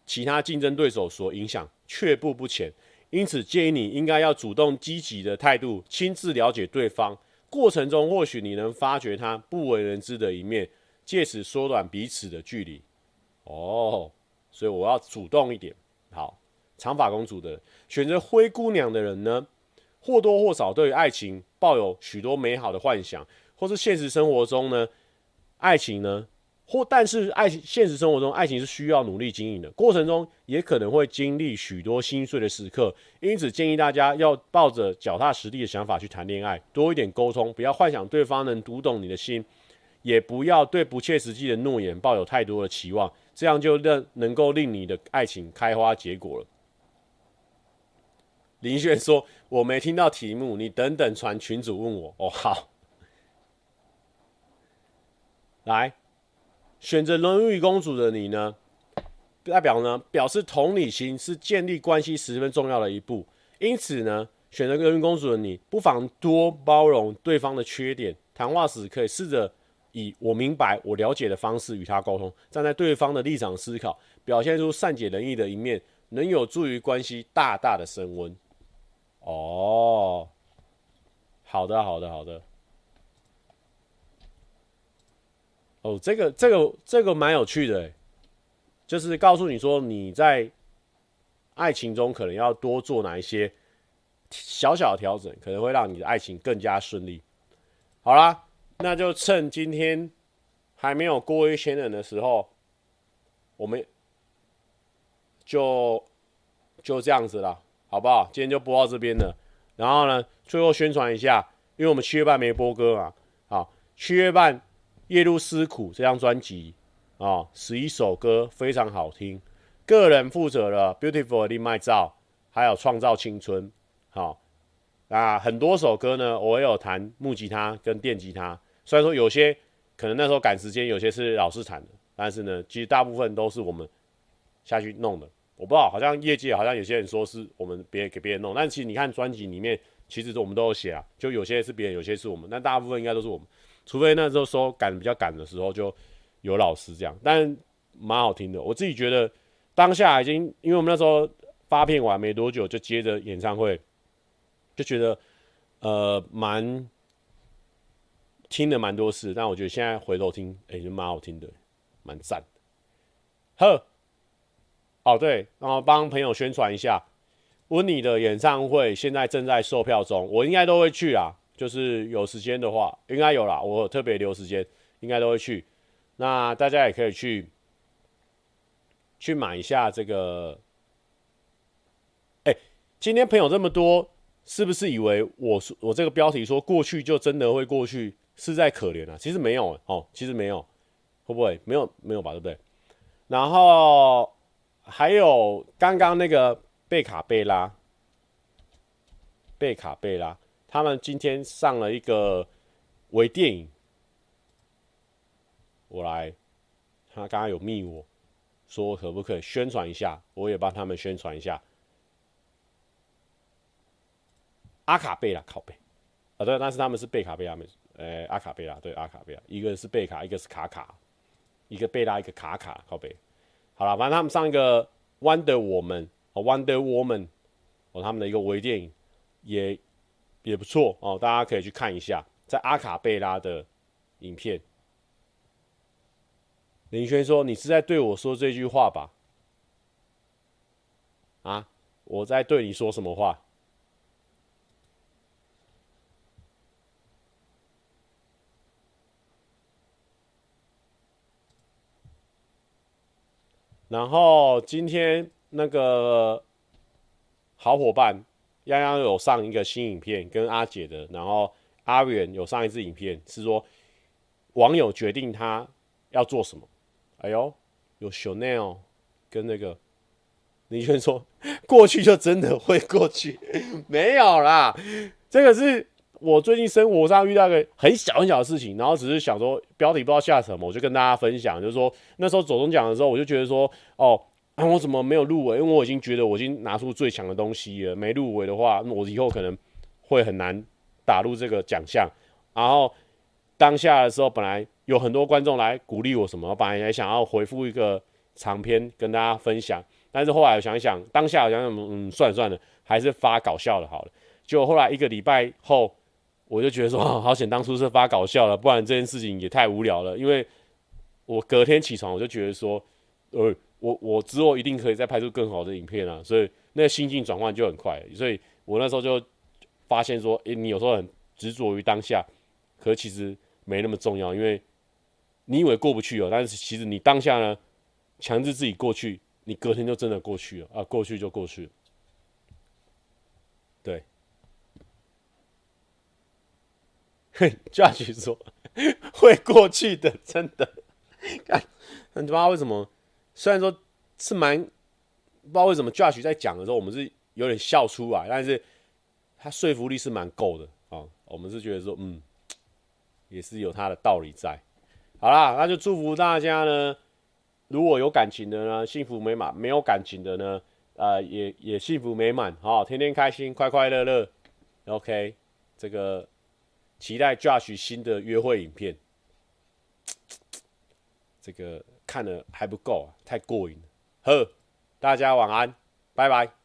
其他竞争对手所影响，却步不前。因此，建议你应该要主动积极的态度，亲自了解对方。过程中，或许你能发掘他不为人知的一面，借此缩短彼此的距离。哦，所以我要主动一点。好，长发公主的选择灰姑娘的人呢，或多或少对于爱情抱有许多美好的幻想，或是现实生活中呢，爱情呢。或但是爱情现实生活中，爱情是需要努力经营的，过程中也可能会经历许多心碎的时刻，因此建议大家要抱着脚踏实地的想法去谈恋爱，多一点沟通，不要幻想对方能读懂你的心，也不要对不切实际的诺言抱有太多的期望，这样就能能够令你的爱情开花结果了。林轩说：“我没听到题目，你等等传群主问我。”哦，好，来。选择人鱼公主的你呢，代表呢表示同理心是建立关系十分重要的一步。因此呢，选择人鱼公主的你，不妨多包容对方的缺点。谈话时可以试着以我明白、我了解的方式与他沟通，站在对方的立场思考，表现出善解人意的一面，能有助于关系大大的升温。哦，好的，好的，好的。哦，这个这个这个蛮有趣的，就是告诉你说你在爱情中可能要多做哪一些小小的调整，可能会让你的爱情更加顺利。好啦，那就趁今天还没有过一千人的时候，我们就就这样子了，好不好？今天就播到这边了。然后呢，最后宣传一下，因为我们七月半没播歌嘛，好，七月半。夜路思苦这张专辑啊，十一首歌非常好听。个人负责了《Beautiful 的麦照》，还有《创造青春》。好，那很多首歌呢，我也有弹木吉他跟电吉他。虽然说有些可能那时候赶时间，有些是老师弹的，但是呢，其实大部分都是我们下去弄的。我不知道，好像业界好像有些人说是我们别给别人弄，但其实你看专辑里面，其实我们都有写啊，就有些是别人，有些是我们，但大部分应该都是我们。除非那时候说赶比较赶的时候，就有老师这样，但蛮好听的。我自己觉得当下已经，因为我们那时候发片完没多久，就接着演唱会，就觉得呃蛮听了蛮多次。但我觉得现在回头听，哎、就蛮好听的，蛮赞。呵，哦对，然后帮朋友宣传一下，温妮的演唱会现在正在售票中，我应该都会去啊。就是有时间的话，应该有啦。我特别留时间，应该都会去。那大家也可以去去买一下这个。哎、今天朋友这么多，是不是以为我说我这个标题说过去就真的会过去，是在可怜啊？其实没有哦，其实没有，会不会没有没有吧？对不对？然后还有刚刚那个贝卡贝拉，贝卡贝拉。他们今天上了一个微电影，我来，他刚刚有密我说可不可以宣传一下，我也帮他们宣传一下。阿卡贝拉靠北啊，对，但是他们是贝卡贝拉美术，诶、阿卡贝拉对阿卡贝拉，一个是贝卡，一个是卡卡，一个贝拉，一个卡卡，靠背。好了，反正他们上一个 Wonder Woman，Wonder Woman 哦，他们的一个微电影也也不错哦，大家可以去看一下，在阿卡贝拉的影片。林轩说：“你是在对我说这句话吧？”啊，我在对你说什么话？然后今天那个好伙伴泱泱有上一个新影片，跟阿姐的，然后阿远有上一支影片，是说网友决定他要做什么。哎呦，有 Chanel 跟那个林轩说，过去就真的会过去，没有啦，这个是。我最近生活上遇到一个很小很小的事情，然后只是想说标题不知道下什么，我就跟大家分享，就是说那时候走钟奖的时候，我就觉得说，哦，啊、我怎么没有入围？因为我已经觉得我已经拿出最强的东西了，没入围的话，那我以后可能会很难打入这个奖项。然后当下的时候，本来有很多观众来鼓励我什么，我本来也想要回复一个长篇跟大家分享，但是后来我想一想，当下我想想，嗯，算了算了，还是发搞笑的好了。结果后来一个礼拜后。我就觉得说，好险当初是发搞笑了，不然这件事情也太无聊了。因为我隔天起床，我就觉得说，呃，我我之后一定可以再拍出更好的影片啊，所以那个心境转换就很快。所以我那时候就发现说，诶，你有时候很执着于当下，可其实没那么重要，因为你以为过不去哦，但是其实你当下呢，强制自己过去，你隔天就真的过去了啊，过去就过去了，对。Judge 说 会过去的，真的。看，你知道为什么？虽然说是蛮不知道为什么 Judge 在讲的时候，我们是有点笑出来，但是他说服力是蛮够的啊。我们是觉得说，嗯，也是有他的道理在。好啦，那就祝福大家呢。如果有感情的呢，幸福美满；没有感情的呢，呃，也也幸福美满。好，天天开心，快快乐乐。OK，这个。期待 Josh 新的约会影片，这个看的还不够，太过瘾了。呵，大家晚安，拜拜。